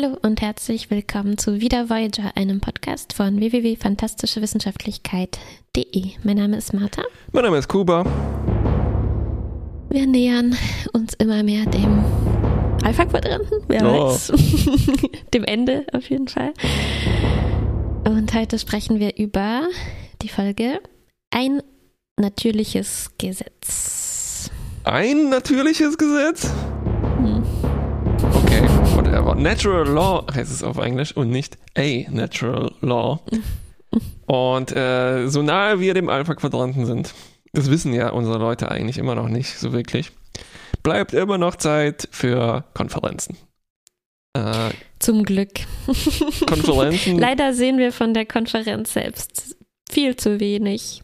Hallo und herzlich willkommen zu Wieder Voyager, einem Podcast von www.fantastischewissenschaftlichkeit.de. Mein Name ist Martha. Mein Name ist Kuba. Wir nähern uns immer mehr dem Alpha-Quadranten, wer Oh. weiß. dem Ende auf jeden Fall. Und heute sprechen wir über die Folge Ein natürliches Gesetz. Ein natürliches Gesetz? Okay, whatever. Natural Law heißt es auf Englisch und nicht a Natural Law. Und äh, so nahe wir dem Alpha-Quadranten sind, das wissen ja unsere Leute eigentlich immer noch nicht so wirklich, bleibt immer noch Zeit für Konferenzen. Äh, Zum Glück. Konferenzen, Leider sehen wir von der Konferenz selbst viel zu wenig.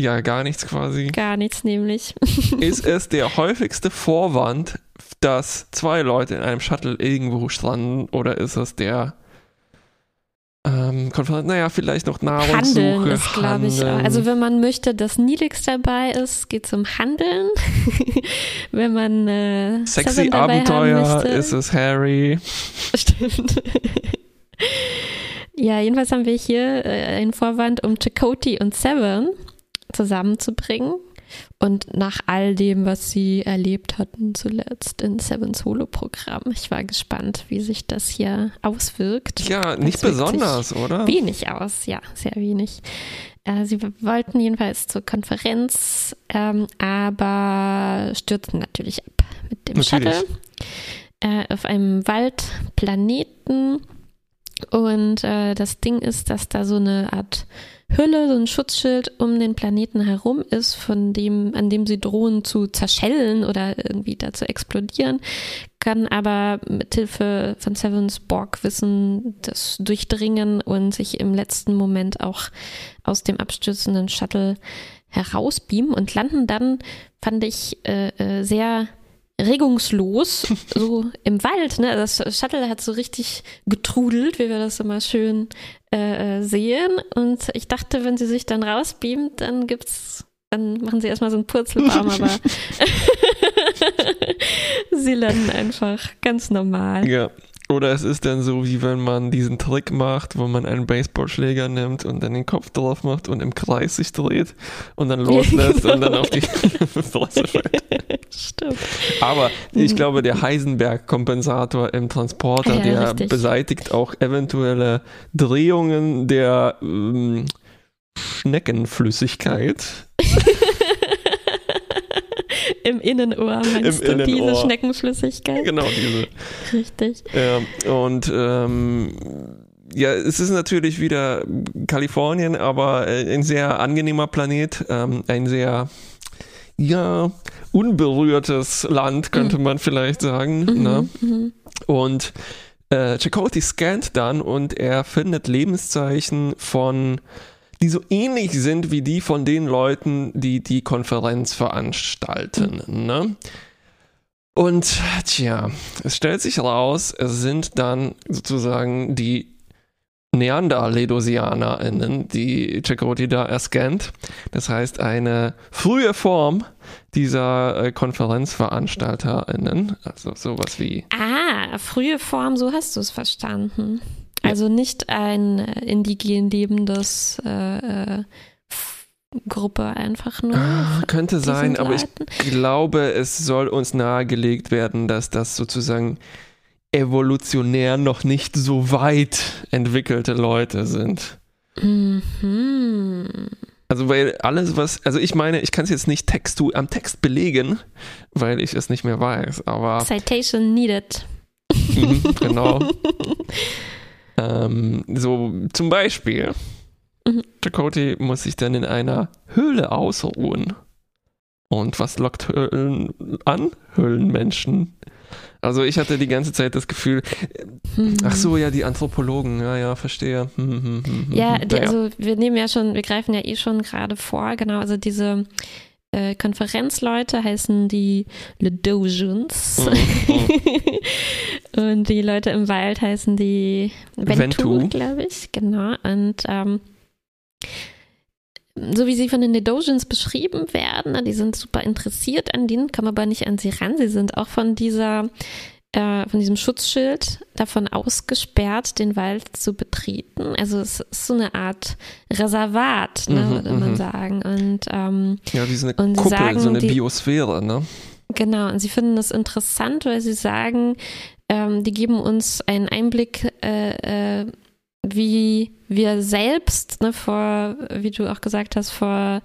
ja gar nichts quasi. Gar nichts nämlich. Ist es der häufigste Vorwand, dass zwei Leute in einem Shuttle irgendwo stranden oder ist es der ähm, Konferenz? Naja, vielleicht noch Nahrungssuche. Handeln ist, glaube ich. Also wenn man möchte, dass Nilix dabei ist, geht es um Handeln. wenn man äh, Sexy Seven dabei haben Abenteuer ist es Harry. Stimmt. ja, jedenfalls haben wir hier äh, einen Vorwand, um Chakotay und Seven zusammenzubringen. Und nach all dem, was sie erlebt hatten zuletzt in Sevens Solo-Programm. Ich war gespannt, wie sich das hier auswirkt. Ja, nicht Das besonders, oder? Wenig aus, ja, sehr wenig. Äh, sie wollten jedenfalls zur Konferenz, ähm, aber stürzten natürlich ab mit dem Natürlich. Shuttle äh, auf einem Waldplaneten. Und äh, das Ding ist, dass da so eine Art Hülle, so ein Schutzschild um den Planeten herum ist, von dem, an dem sie drohen zu zerschellen oder irgendwie da zu explodieren, kann aber mithilfe von Sevens Borg-Wissen das durchdringen und sich im letzten Moment auch aus dem abstürzenden Shuttle herausbeamen und landen dann, fand ich, äh, äh, sehr regungslos so im Wald. Ne? Das Shuttle hat so richtig getrudelt, wie wir das immer schön äh, äh, sehen. Und ich dachte, wenn sie sich dann rausbeamt, dann gibt's, dann machen sie erstmal so einen Purzelbaum, aber sie landen einfach ganz normal. Ja. Oder es ist dann so, wie wenn man diesen Trick macht, wo man einen Baseballschläger nimmt und dann den Kopf drauf macht und im Kreis sich dreht und dann loslässt und dann auf die Fresse fällt. Stimmt. Aber ich glaube, der Heisenberg-Kompensator im Transporter, Ja, der richtig. beseitigt auch eventuelle Drehungen der ähm, Schneckenflüssigkeit. Im Innenohr meinst Im du diese Innenohr. Schneckenflüssigkeit? Genau diese. Richtig. Ja, und ähm, ja, es ist natürlich wieder Kalifornien, aber äh, ein sehr angenehmer Planet, ähm, ein sehr ja unberührtes Land könnte man vielleicht sagen. Ne? Mhm. Und äh, Chakotay scannt dann und er findet Lebenszeichen von, die so ähnlich sind wie die von den Leuten, die die Konferenz veranstalten. Ne? Und tja, es stellt sich raus, es sind dann sozusagen die NeanderLedosianerInnen, die Chakotay da erscannt. Das heißt, eine frühe Form dieser äh, KonferenzveranstalterInnen, also sowas wie Ah, frühe Form, so hast du es verstanden. Also nicht ein äh, indigen lebendes äh, äh, Gruppe einfach nur. Ah, könnte sein, aber ich glaube, es soll uns nahegelegt werden, dass das sozusagen evolutionär noch nicht so weit entwickelte Leute sind. Mhm. Also weil alles was, also ich meine, ich kann es jetzt nicht Text am Text belegen, weil ich es nicht mehr weiß, aber Citation needed. mhm, genau. ähm, so zum Beispiel, Mhm. Chakotay muss sich dann in einer Höhle ausruhen. Und was lockt Höhlen an? Höhlenmenschen. Also ich hatte die ganze Zeit das Gefühl, Hm. ach so, ja, die Anthropologen, ja, ja, verstehe. Hm, hm, hm, hm, Ja, hm. die, Naja. also wir nehmen ja schon, wir greifen ja eh schon gerade vor, genau, also diese äh, Konferenzleute heißen die Ledosians. Mhm, Und die Leute im Wald heißen die Ventu, Ventu. glaube ich. Genau. Und ähm, so wie sie von den Nedosians beschrieben werden, die sind super interessiert an denen, kommen aber nicht an sie ran. Sie sind auch von dieser äh, von diesem Schutzschild davon ausgesperrt, den Wald zu betreten. Also es ist so eine Art Reservat, ne, Mhm, würde man mhm. sagen. Und ähm, Ja, wie so eine Kuppel, sagen, so eine die- Biosphäre, ne? Genau, und sie finden das interessant, weil sie sagen, ähm, die geben uns einen Einblick, äh, äh, wie wir selbst ne, vor, wie du auch gesagt hast, vor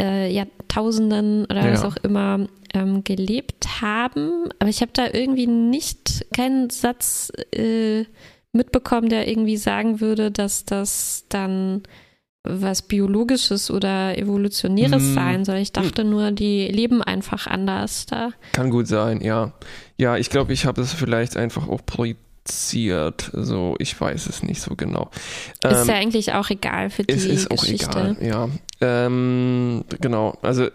äh, Jahrtausenden oder Ja. was auch immer ähm, gelebt haben. Aber ich habe da irgendwie nicht keinen Satz äh, mitbekommen, der irgendwie sagen würde, dass das dann was Biologisches oder Evolutionäres Mm. sein soll. Ich dachte nur, die leben einfach anders da. Kann gut sein, ja. Ja, ich glaube, ich habe es vielleicht einfach auch projiziert. So, ich weiß es nicht so genau. Ist Ähm, ja eigentlich auch egal für die es ist auch Geschichte. egal, ja. Ähm, genau, also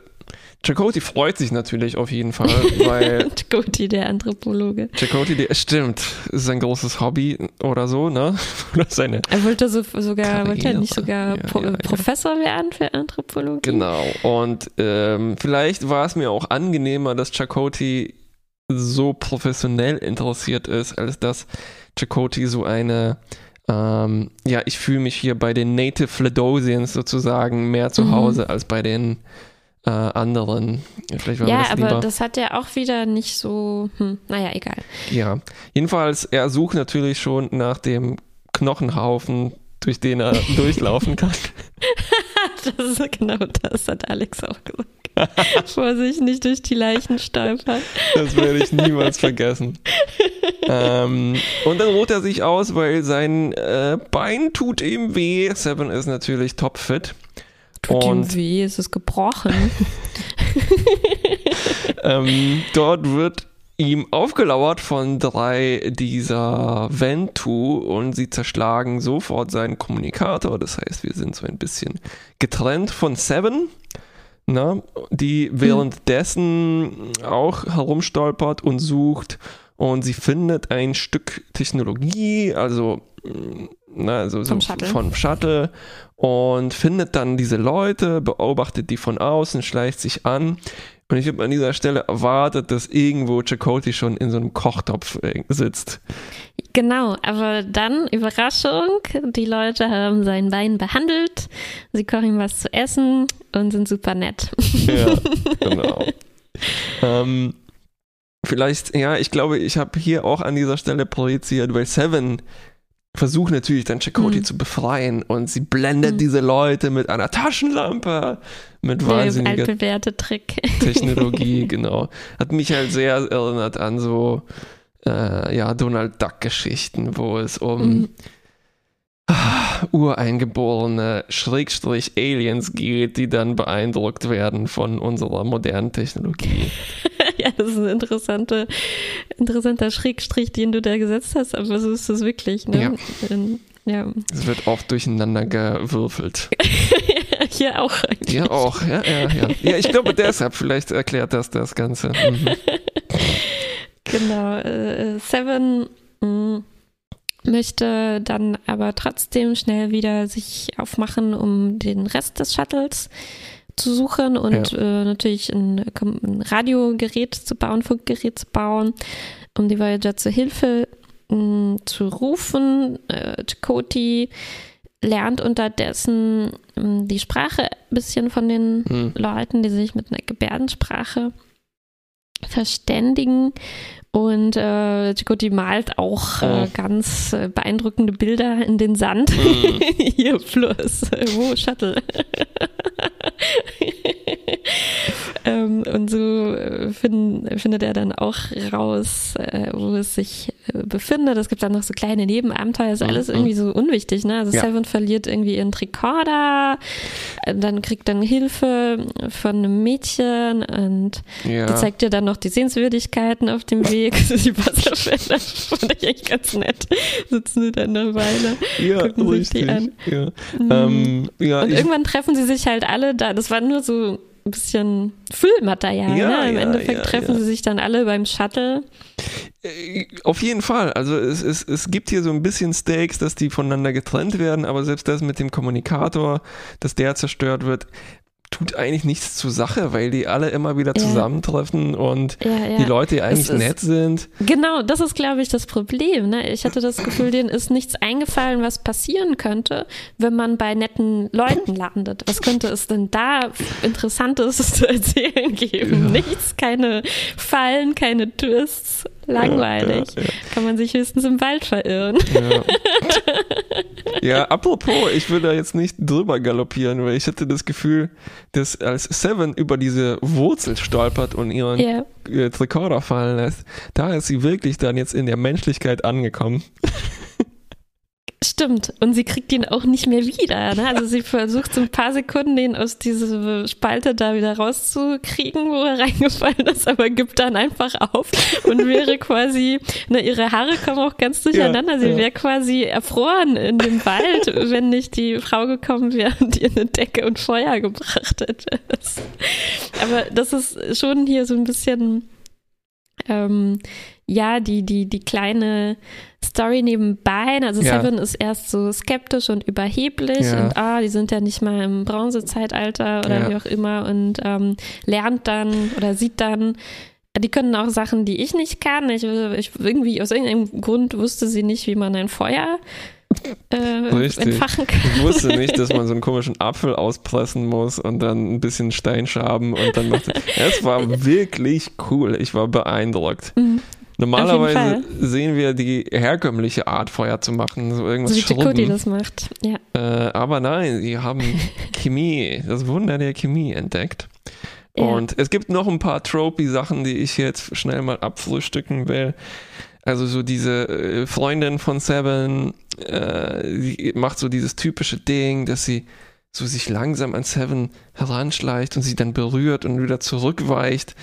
Chakoti freut sich natürlich auf jeden Fall, weil Goti, der Anthropologe. Chakoti, der stimmt, ist sein großes Hobby oder so, ne? Oder seine Er wollte so, sogar, Karriere. wollte er nicht sogar Ja, Pro ja, ja. Professor werden für Anthropologie? Genau. Und ähm, vielleicht war es mir auch angenehmer, dass Chakoti so professionell interessiert ist, als dass Chakoti so eine, ähm, ja, ich fühle mich hier bei den Native Fledosians sozusagen mehr zu Mhm. Hause als bei den äh, anderen. Ja, das aber das hat ja auch wieder nicht so, hm, naja, egal. Ja, jedenfalls, er sucht natürlich schon nach dem Knochenhaufen, durch den er durchlaufen kann. Das ist genau das, hat Alex auch gesagt. Vorsicht, nicht durch die Leichen stolpern. Das werde ich niemals vergessen. ähm, und dann ruht er sich aus, weil sein äh, Bein tut ihm weh. Seven ist natürlich topfit. Tut ihm Und weh, es ist gebrochen. ähm, dort wird ihm aufgelauert von drei dieser Ventu und sie zerschlagen sofort seinen Kommunikator. Das heißt, wir sind so ein bisschen getrennt von Seven, na, die währenddessen auch herumstolpert und sucht und sie findet ein Stück Technologie, also na, also so Vom Shuttle. von Shuttle und findet dann diese Leute, beobachtet die von außen, schleicht sich an. Und ich habe an dieser Stelle erwartet, dass irgendwo Chakoti schon in so einem Kochtopf äh, sitzt. Genau, aber dann, Überraschung, die Leute haben sein Bein behandelt, sie kochen ihm was zu essen und sind super nett. Ja, genau. ähm, vielleicht, ja, ich glaube, ich habe hier auch an dieser Stelle projiziert, weil Seven versucht natürlich dann Chakoti Mhm. zu befreien und sie blendet Mhm. diese Leute mit einer Taschenlampe, mit Der wahnsinniger altbewährte Trick. Technologie, genau. Hat mich halt sehr erinnert an so äh, ja, Donald Duck-Geschichten, wo es um Mhm. ah, ureingeborene Schrägstrich Aliens geht, die dann beeindruckt werden von unserer modernen Technologie. ja, das ist ein interessante, interessanter Schrägstrich, den du da gesetzt hast, aber so ist es wirklich. Ne? Ja. Ähm, ja. Es wird oft durcheinander gewürfelt. Hier auch eigentlich. Ja, auch, ja, ja, ja. Ja, ich glaube deshalb, vielleicht erklärt das das Ganze. Mhm. Genau. Äh, Seven mh, möchte dann aber trotzdem schnell wieder sich aufmachen, um den Rest des Shuttles zu suchen und äh, natürlich ein, ein Radiogerät zu bauen, Funkgerät zu bauen, um die Voyager zur Hilfe mh, zu rufen. Äh, Chakoti lernt unterdessen mh, die Sprache ein bisschen von den Hm. Leuten, die sich mit einer Gebärdensprache verständigen. Und äh, Chakoti malt auch äh, Oh. ganz äh, beeindruckende Bilder in den Sand. Mhm. Hier, Fluss, äh, wo Shuttle. und so äh, finden, findet er dann auch raus, äh, wo es sich äh, befindet. Es gibt dann noch so kleine Nebenabenteuer, ist Mhm. alles irgendwie so unwichtig. Ne? Also Ja. Seven verliert irgendwie ihren Tricorder, äh, dann kriegt dann Hilfe von einem Mädchen und Ja. die zeigt dir dann noch die Sehenswürdigkeiten auf dem Weg. Also die Wasserfälle fand ich echt ganz nett. Sitzen sie dann eine Weile. ja, gucken sich die richtig. an. Ja. Mhm. Ähm, ja, Und irgendwann treffen sie sich halt alle da. Das war nur so ein bisschen Füllmaterial. Ja, ne? Im ja, Endeffekt ja, treffen sie sich dann alle beim Shuttle. Äh, Auf jeden Fall. Also es, es, es gibt hier so ein bisschen Stakes, dass die voneinander getrennt werden, aber selbst das mit dem Kommunikator, dass der zerstört wird, tut eigentlich nichts zur Sache, weil die alle immer wieder Ja. zusammentreffen und Ja, ja. die Leute, eigentlich ist- nett sind. Genau, das ist, glaube ich, das Problem. Ne? Ich hatte das Gefühl, denen ist nichts eingefallen, was passieren könnte, wenn man bei netten Leuten landet. Was könnte es denn da Interessantes zu erzählen geben? Nichts, keine Fallen, keine Twists. Langweilig. Ja, ja, Kann man sich höchstens im Wald verirren. Ja. ja, apropos, ich will da jetzt nicht drüber galoppieren, weil ich hatte das Gefühl, dass als Seven über diese Wurzel stolpert und ihren Ja. äh, Rekorder fallen lässt, da ist sie wirklich dann jetzt in der Menschlichkeit angekommen. Stimmt. Und sie kriegt ihn auch nicht mehr wieder. Ne? Also sie versucht so ein paar Sekunden, den aus dieser Spalte da wieder rauszukriegen, wo er reingefallen ist, aber gibt dann einfach auf und wäre quasi, ne, ihre Haare kommen auch ganz durcheinander. Ja, sie ja. wäre quasi erfroren in dem Wald, wenn nicht die Frau gekommen wäre und ihr eine Decke und Feuer gebracht hätte. Aber das ist schon hier so ein bisschen ähm, ja, die, die, die kleine Story nebenbei. Also Ja. Seven ist erst so skeptisch und überheblich Ja. und ah, die sind ja nicht mal im Bronzezeitalter oder Ja. wie auch immer und ähm, lernt dann oder sieht dann, die können auch Sachen, die ich nicht kann. Ich, ich irgendwie aus irgendeinem Grund wusste sie nicht, wie man ein Feuer äh, Richtig. entfachen kann. Ich wusste nicht, dass man so einen komischen Apfel auspressen muss und dann ein bisschen Steinschaben und dann macht es war wirklich cool. Ich war beeindruckt. Mhm. Normalerweise sehen wir die herkömmliche Art, Feuer zu machen, so irgendwas So wie Chakoti das macht. Ja. Äh, aber nein, sie haben Chemie, das Wunder der Chemie entdeckt. Ja. Und es gibt noch ein paar Tropy-Sachen, die ich jetzt schnell mal abfrühstücken will. Also so diese äh, Freundin von Seven, äh, macht so dieses typische Ding, dass sie so sich langsam an Seven heranschleicht und sie dann berührt und wieder zurückweicht.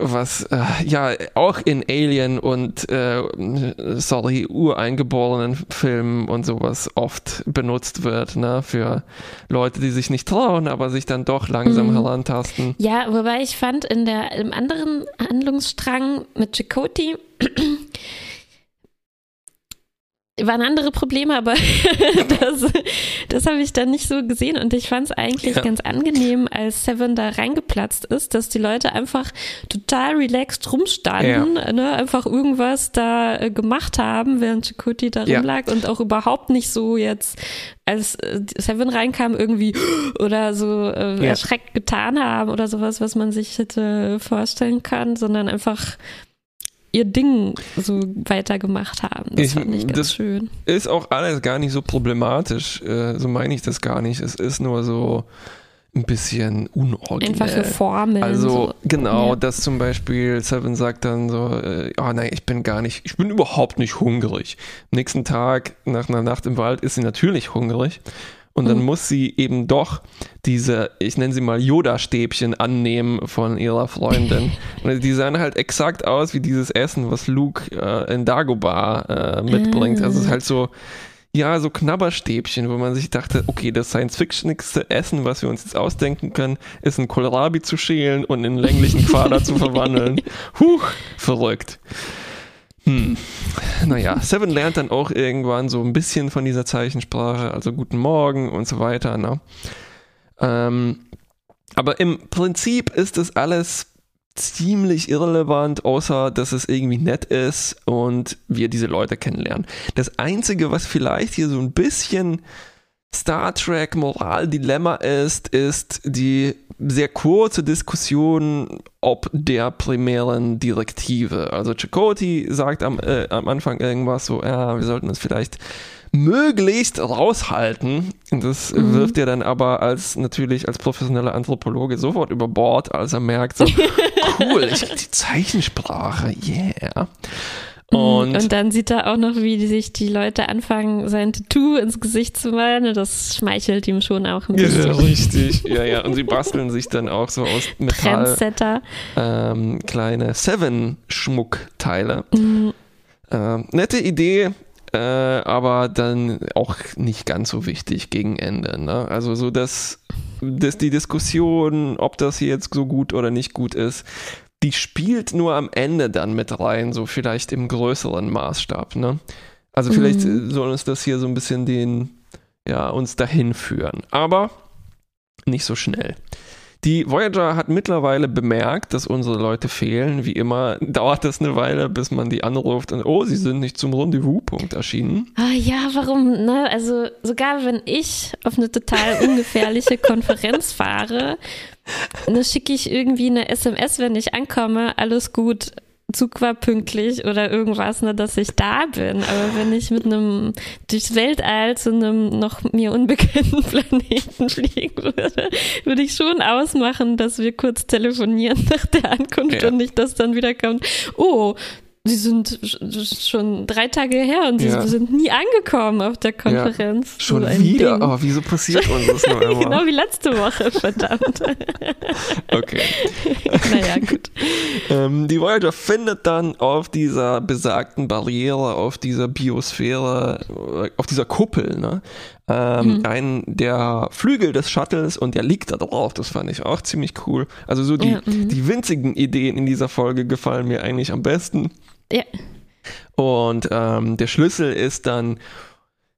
Was äh, ja auch in Alien und äh, sorry, ureingeborenen Filmen und sowas oft benutzt wird, ne? Für Leute, die sich nicht trauen, aber sich dann doch langsam Mhm. herantasten. Ja, wobei ich fand, in der, im anderen Handlungsstrang mit Chakoti waren andere Probleme, aber das, das habe ich dann nicht so gesehen und ich fand es eigentlich Ja. ganz angenehm, als Seven da reingeplatzt ist, dass die Leute einfach total relaxed rumstanden, ne, einfach irgendwas da äh, gemacht haben, während Chakoti da Ja. rumlag und auch überhaupt nicht so jetzt, als äh, Seven reinkam, irgendwie oder so äh, Ja. erschreckt getan haben oder sowas, was man sich hätte vorstellen können, sondern einfach ihr Ding so weitergemacht haben. Das Ich- fand ich ganz schön. Ist auch alles gar nicht so problematisch, äh, so meine ich das gar nicht. Es ist nur so ein bisschen unoriginell. Einfach für Formeln. Also so. genau, Ja. dass zum Beispiel Seven sagt dann so, äh, oh nein, ich bin gar nicht, ich bin überhaupt nicht hungrig. Am nächsten Tag, nach einer Nacht im Wald, ist sie natürlich hungrig. Und dann Mhm. muss sie eben doch diese, ich nenne sie mal Yoda-Stäbchen annehmen von ihrer Freundin. Und die sahen halt exakt aus wie dieses Essen, was Luke äh, in Dagobah äh, mitbringt. Also es ist halt so, ja, so Knabberstäbchen, wo man sich dachte, okay, das Science-Fictionigste Essen, was wir uns jetzt ausdenken können, ist ein Kohlrabi zu schälen und in länglichen Quader zu verwandeln. Huch, verrückt. Hm. Naja, Seven lernt dann auch irgendwann so ein bisschen von dieser Zeichensprache, also guten Morgen und so weiter. Ne? Ähm, aber im Prinzip ist das alles ziemlich irrelevant, außer dass es irgendwie nett ist und wir diese Leute kennenlernen. Das Einzige, was vielleicht hier so ein bisschen Star Trek Moral-Dilemma ist, ist die sehr kurze Diskussion ob der primären Direktive. Also Chakoti sagt am, äh, am Anfang irgendwas so, ja, wir sollten uns vielleicht möglichst raushalten. Das Mhm. wirft er dann aber als natürlich als professioneller Anthropologe sofort über Bord, als er merkt, so cool, ich die Zeichensprache, yeah. Und, und dann sieht er auch noch, wie sich die Leute anfangen, sein Tattoo ins Gesicht zu malen. Und Das schmeichelt ihm schon auch ein ja, bisschen. richtig, ja, ja. Und sie basteln sich dann auch so aus Metall Trendsetter. ähm, kleine Seven-Schmuckteile. Mhm. Ähm, nette Idee, äh, aber dann auch nicht ganz so wichtig gegen Ende. Ne? Also so, dass, dass die Diskussion, ob das hier jetzt so gut oder nicht gut ist, die spielt nur am Ende dann mit rein, so vielleicht im größeren Maßstab. Ne? Also vielleicht Mhm. soll uns das hier so ein bisschen den, ja, uns dahin führen. Aber nicht so schnell. Die Voyager hat mittlerweile bemerkt, dass unsere Leute fehlen. Wie immer dauert das eine Weile, bis man die anruft und oh, sie sind nicht zum Rendezvous-Punkt erschienen. Ah ja, warum? Ne? Also sogar wenn ich auf eine total ungefährliche Konferenz fahre, dann schicke ich irgendwie eine SMS, wenn ich ankomme, alles gut. Zug war pünktlich oder irgendwas, ne, dass ich da bin. Aber wenn ich mit einem durchs Weltall zu einem noch mir unbekannten Planeten fliegen würde, würde ich schon ausmachen, dass wir kurz telefonieren nach der Ankunft ja. und nicht, dass dann wieder kommt, oh, Sie sind schon drei Tage her und sie ja. sind nie angekommen auf der Konferenz. Ja. Schon so wieder? Aber oh, wieso passiert uns das nur immer? genau wie letzte Woche, verdammt. okay. naja, gut. Ähm, die Voyager findet dann auf dieser besagten Barriere, auf dieser Biosphäre, auf dieser Kuppel, ne, ähm, mhm. einen der Flügel des Shuttles und der liegt da drauf. Das fand ich auch ziemlich cool. Also so die, ja, mhm. die winzigen Ideen in dieser Folge gefallen mir eigentlich am besten. Ja. Und ähm, der Schlüssel ist dann,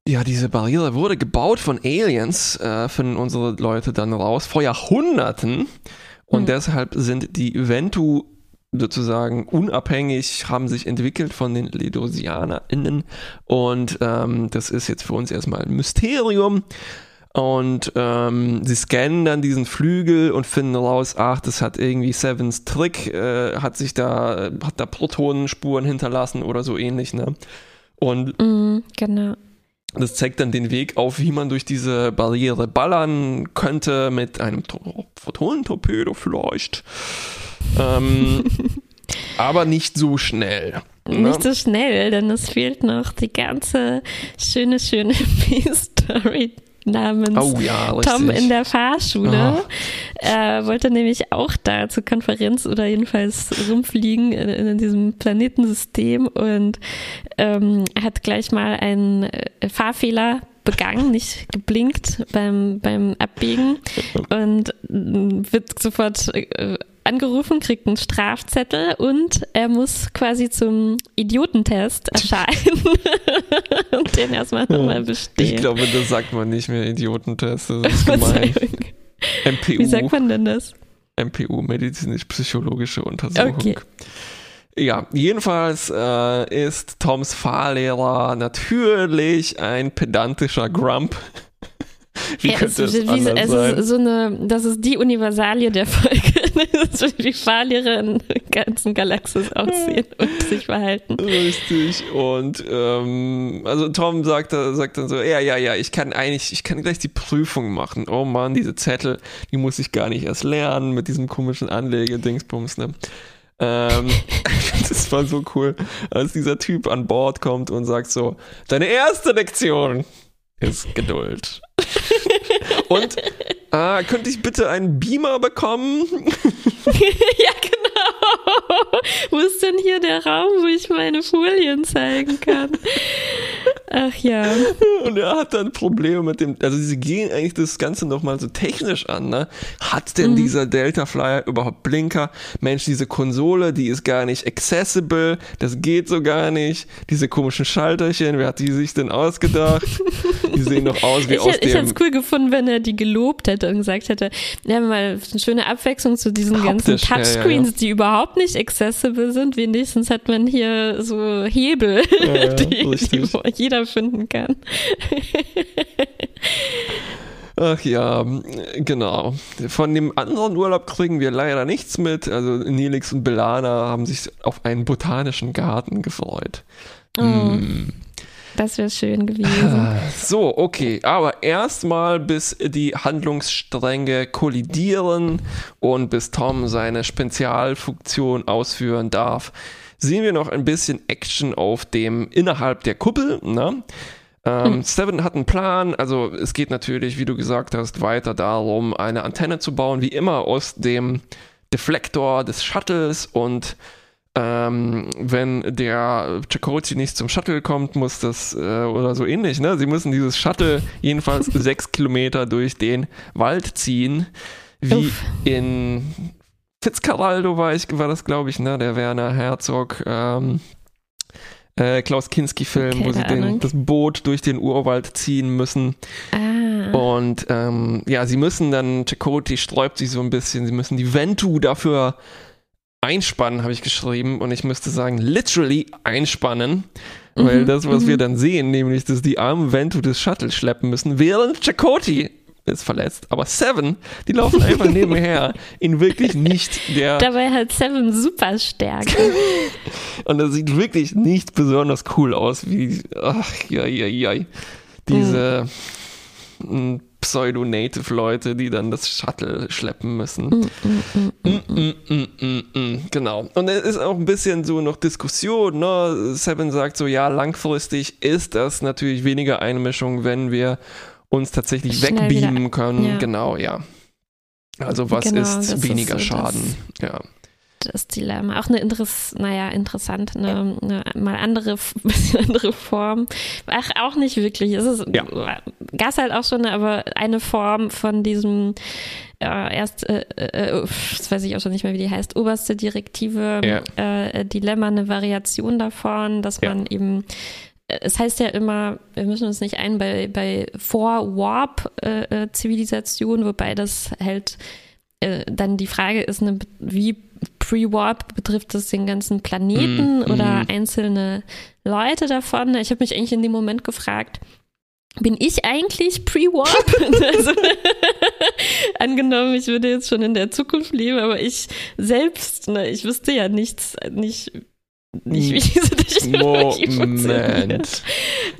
ja, diese Barriere wurde gebaut von Aliens, äh, finden unsere Leute dann raus, vor Jahrhunderten. Und mhm. deshalb sind die Ventu sozusagen unabhängig, haben sich entwickelt von den LedosianerInnen. Und ähm, das ist jetzt für uns erstmal ein Mysterium. Und ähm, sie scannen dann diesen Flügel und finden raus, ach, das hat irgendwie Sevens Trick, äh, hat sich da, hat da Protonenspuren hinterlassen oder so ähnlich, ne? Und mm, genau. Das zeigt dann den Weg auf, wie man durch diese Barriere ballern könnte mit einem Photonentorpedo vielleicht. Ähm, aber nicht so schnell. Ne? Nicht so schnell, denn es fehlt noch die ganze schöne, schöne B-Story namens oh, ja, Tom in der Fahrschule. Oh. Er wollte nämlich auch da zur Konferenz oder jedenfalls rumfliegen in, in diesem Planetensystem und ähm, hat gleich mal einen äh, Fahrfehler begangen, nicht geblinkt beim, beim Abbiegen und wird sofort äh, angerufen, kriegt einen Strafzettel und er muss quasi zum Idiotentest erscheinen und den erstmal nochmal bestehen. Ich glaube, das sagt man nicht mehr Idiotentest, das ist gemein. MPU. Wie sagt man denn das? MPU, medizinisch-psychologische Untersuchung. Okay. Ja, jedenfalls äh, ist Toms Fahrlehrer natürlich ein pedantischer Grump. Wie ja, könnte es, es wie, es sein? Ist so eine, das ist die Universalie der Folge. das ist wie Fahrlehrer in der ganzen Galaxis aussehen und sich verhalten. Richtig. Und ähm, also Tom sagt, sagt dann so, ja, ja, ja, ich kann eigentlich, ich kann gleich die Prüfung machen. Oh Mann, diese Zettel, die muss ich gar nicht erst lernen mit diesem komischen Anlege-Dingsbums, ne? Ähm, das war so cool, als dieser Typ an Bord kommt und sagt so, deine erste Lektion ist Geduld. und äh, könnte ich bitte einen Beamer bekommen? ja, genau. Wo ist denn hier der Raum, wo ich meine Folien zeigen kann? Ach ja. Und er hat dann Probleme mit dem, also sie gehen eigentlich das Ganze nochmal so technisch an, ne? Hat denn mhm. dieser Delta Flyer überhaupt Blinker? Mensch, diese Konsole, die ist gar nicht accessible, das geht so gar nicht. Diese komischen Schalterchen, wer hat die sich denn ausgedacht? Die sehen doch aus wie ich, aus ich dem... Ich hätte es cool gefunden, wenn er die gelobt hätte und gesagt hätte, ja, mal eine schöne Abwechslung zu diesen ganzen Touchscreens, ja, ja, ja. die überhaupt nicht accessible sind. Wenigstens hat man hier so Hebel, die, die jeder finden kann. Ach ja, genau. Von dem anderen Urlaub kriegen wir leider nichts mit. Also Nelix und Belana haben sich auf einen botanischen Garten gefreut. Oh, hm. Das wäre schön gewesen. So, okay. Aber erstmal, bis die Handlungsstränge kollidieren und bis Tom seine Spezialfunktion ausführen darf, sehen wir noch ein bisschen Action auf dem innerhalb der Kuppel. Ne? Ähm, hm. Seven hat einen Plan, also es geht natürlich, wie du gesagt hast, weiter darum, eine Antenne zu bauen, wie immer aus dem Deflektor des Shuttles und ähm, wenn der Chakotay nicht zum Shuttle kommt, muss das äh, oder so ähnlich, ne? Sie müssen dieses Shuttle jedenfalls sechs Kilometer durch den Wald ziehen, wie Uff. in Fitzcarraldo war ich, war das, glaube ich, ne? Der Werner Herzog, ähm, äh, Klaus Kinski-Film, wo sie den, das Boot durch den Urwald ziehen müssen. Ah. Und ähm, ja, sie müssen dann, Chakoti sträubt sich so ein bisschen, sie müssen die Ventu dafür einspannen, habe ich geschrieben. Und ich müsste sagen, literally einspannen. Weil Mhm, das, was mhm. wir dann sehen, nämlich, dass die armen Ventu das Shuttle schleppen müssen, während Chakoti ist verletzt. Aber Seven, die laufen einfach nebenher in wirklich nicht der. Dabei hat Seven super Stärke. Und das sieht wirklich nicht besonders cool aus, wie. Ach, ja, ja, ja. Diese mm, Pseudo-Native-Leute, die dann das Shuttle schleppen müssen. Genau. Und es ist auch ein bisschen so noch Diskussion. Ne? Seven sagt so, ja, langfristig ist das natürlich weniger Einmischung, wenn wir uns tatsächlich Schnell wegbeamen wieder- können. ja. Genau, ja. Also was Genau, ist ist weniger so Schaden? Ja. Das Dilemma. Auch eine Interess naja, interessante, eine, eine mal andere, bisschen andere Form. Ach, auch nicht wirklich. Es ist Ja. Gas halt auch schon, aber eine Form von diesem äh, erst, äh, äh, uff, das weiß ich auch schon nicht mehr, wie die heißt, oberste Direktive Ja. äh, Dilemma, eine Variation davon, dass Ja. man eben äh, es heißt ja immer, wir müssen uns nicht ein bei, bei Vor-Warp-Zivilisation, wobei das halt äh, dann die Frage ist, ne, wie Pre-Warp betrifft das den ganzen Planeten Mm, oder mm. einzelne Leute davon. Ich habe mich eigentlich in dem Moment gefragt, bin ich eigentlich Pre-Warp? also, angenommen, ich würde jetzt schon in der Zukunft leben, aber ich selbst, ne, ich wüsste ja nichts, nicht, nicht wie diese Technologie funktioniert. Moment.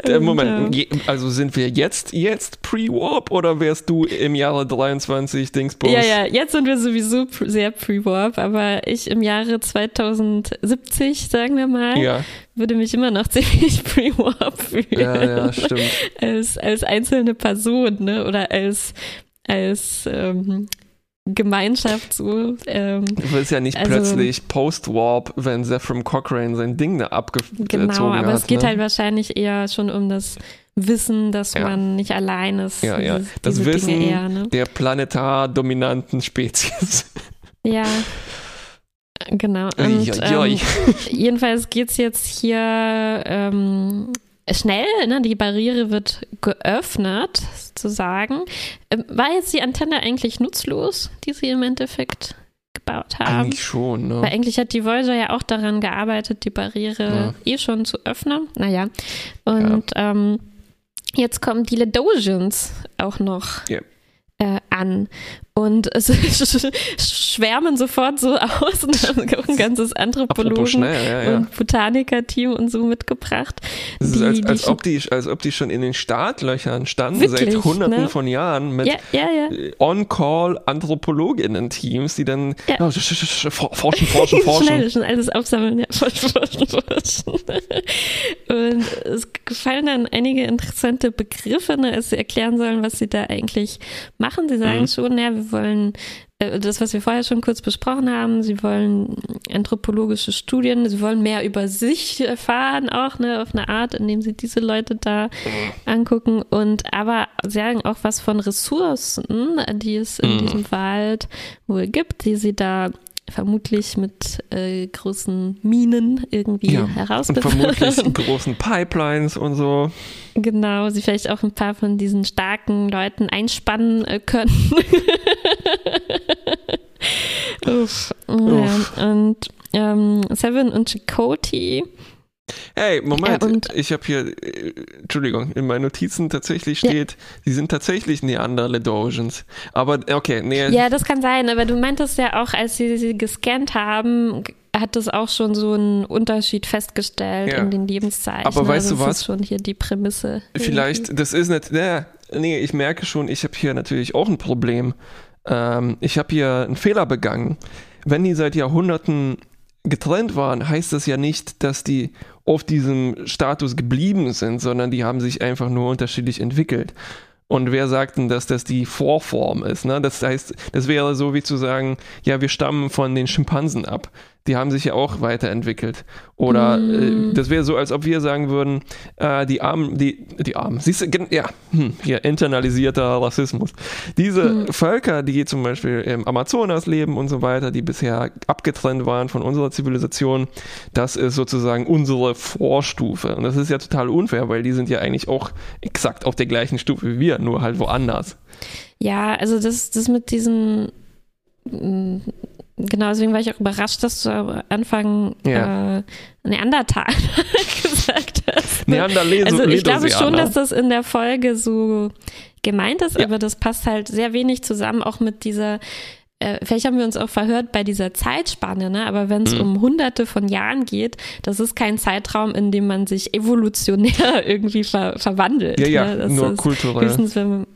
Der Und, Moment, äh, je- also sind wir jetzt, jetzt Pre-Warp oder wärst du im Jahre 23 Dingsbums? Ja, ja, jetzt sind wir sowieso sehr Pre-Warp, aber ich im Jahre 2070, sagen wir mal, Ja, würde mich immer noch ziemlich Pre-Warp fühlen. ja, ja, stimmt. als, als einzelne Person, ne? Oder als, als ähm, Gemeinschaft so. Ähm, Du willst ja nicht Also- plötzlich Post-Warp, wenn Zephram Cochrane sein Ding da abgezogen genau, aber hat. es geht ne? halt wahrscheinlich eher schon um das Wissen, dass Ja. man nicht allein ist. Ja, ja. Dieses- Das diese Wissen eher, ne? der planetar dominanten Spezies. Ja. Genau. Und, ähm, jedenfalls geht's jetzt hier ähm, schnell, ne? die Barriere wird geöffnet, sozusagen. Ähm, war jetzt die Antenne eigentlich nutzlos, die sie im Endeffekt gebaut haben? Eigentlich schon, ne? Weil eigentlich hat die Voyager ja auch daran gearbeitet, die Barriere eh schon zu öffnen. Naja. Und ähm, jetzt kommen die Ledosians auch noch Ja. äh, an. Und es schwärmen sofort so aus und haben auch ein ganzes Anthropologen ja, ja. und Botaniker-Team und so mitgebracht. Es ist als, als, ob die, als ob die schon in den Startlöchern standen, Wirklich, seit hunderten ne? von Jahren mit Ja, äh, On-Call-Anthropologinnen-Teams, die dann oh, sch- sch- sch- for- forschen, forschen, forschen. Schnell, schon alles aufsammeln, ja, forschen, forschen, forschen. Und es gefallen dann einige interessante Begriffe, ne, als sie erklären sollen, was sie da eigentlich machen. Sie sagen Mhm. schon, ja, wir wollen äh, das, was wir vorher schon kurz besprochen haben, sie wollen anthropologische Studien, sie wollen mehr über sich erfahren, auch ne, auf eine Art, indem sie diese Leute da angucken und aber sagen auch was von Ressourcen, die es in Mhm. diesem Wald wohl gibt, die sie da vermutlich mit äh, großen Minen irgendwie Ja, Und herausbekommen. vermutlich großen Pipelines und so. Genau, sie vielleicht auch ein paar von diesen starken Leuten einspannen äh, können. Uff. Uff. Ja, und ähm, Seven und Chakoti. Hey, Moment, und- ich habe hier, äh, Entschuldigung, in meinen Notizen tatsächlich steht, sie sind tatsächlich Neanderledosians. Aber okay, nee, Ja, das kann sein, aber du meintest ja auch, als sie sie gescannt haben, hat es auch schon so einen Unterschied festgestellt Ja. in den Lebenszeichen. Aber weißt also du das was? ist schon hier die Prämisse. Vielleicht, das ist nicht, ja, nee, ich merke schon, ich habe hier natürlich auch ein Problem. Ähm, ich habe hier einen Fehler begangen. Wenn die seit Jahrhunderten getrennt waren, heißt das ja nicht, dass die auf diesem Status geblieben sind, sondern die haben sich einfach nur unterschiedlich entwickelt. Und wer sagt denn, dass das die Vorform ist? Ne? Das heißt, das wäre so wie zu sagen, ja, wir stammen von den Schimpansen ab. Die haben sich ja auch weiterentwickelt. Oder Mm. äh, das wäre so, als ob wir sagen würden, äh, die Armen, die, die Armen, siehst du, ja, hm, hier internalisierter Rassismus. Diese Mm. Völker, die zum Beispiel im Amazonas leben und so weiter, die bisher abgetrennt waren von unserer Zivilisation, das ist sozusagen unsere Vorstufe. Und das ist ja total unfair, weil die sind ja eigentlich auch exakt auf der gleichen Stufe wie wir, nur halt woanders. Ja, also das, das mit diesen, mm, genau, deswegen war ich auch überrascht, dass du am Anfang Ja. äh, Neandertal gesagt hast. ne? Neanderleso, Also ich glaube schon, dass das in der Folge so gemeint ist, Ja. aber das passt halt sehr wenig zusammen, auch mit dieser, äh, vielleicht haben wir uns auch verhört bei dieser Zeitspanne, ne? aber wenn es Mhm. um hunderte von Jahren geht, das ist kein Zeitraum, in dem man sich evolutionär irgendwie ver verwandelt. Ja, ja, ne? das nur ist kulturell. Höchstens, wenn man,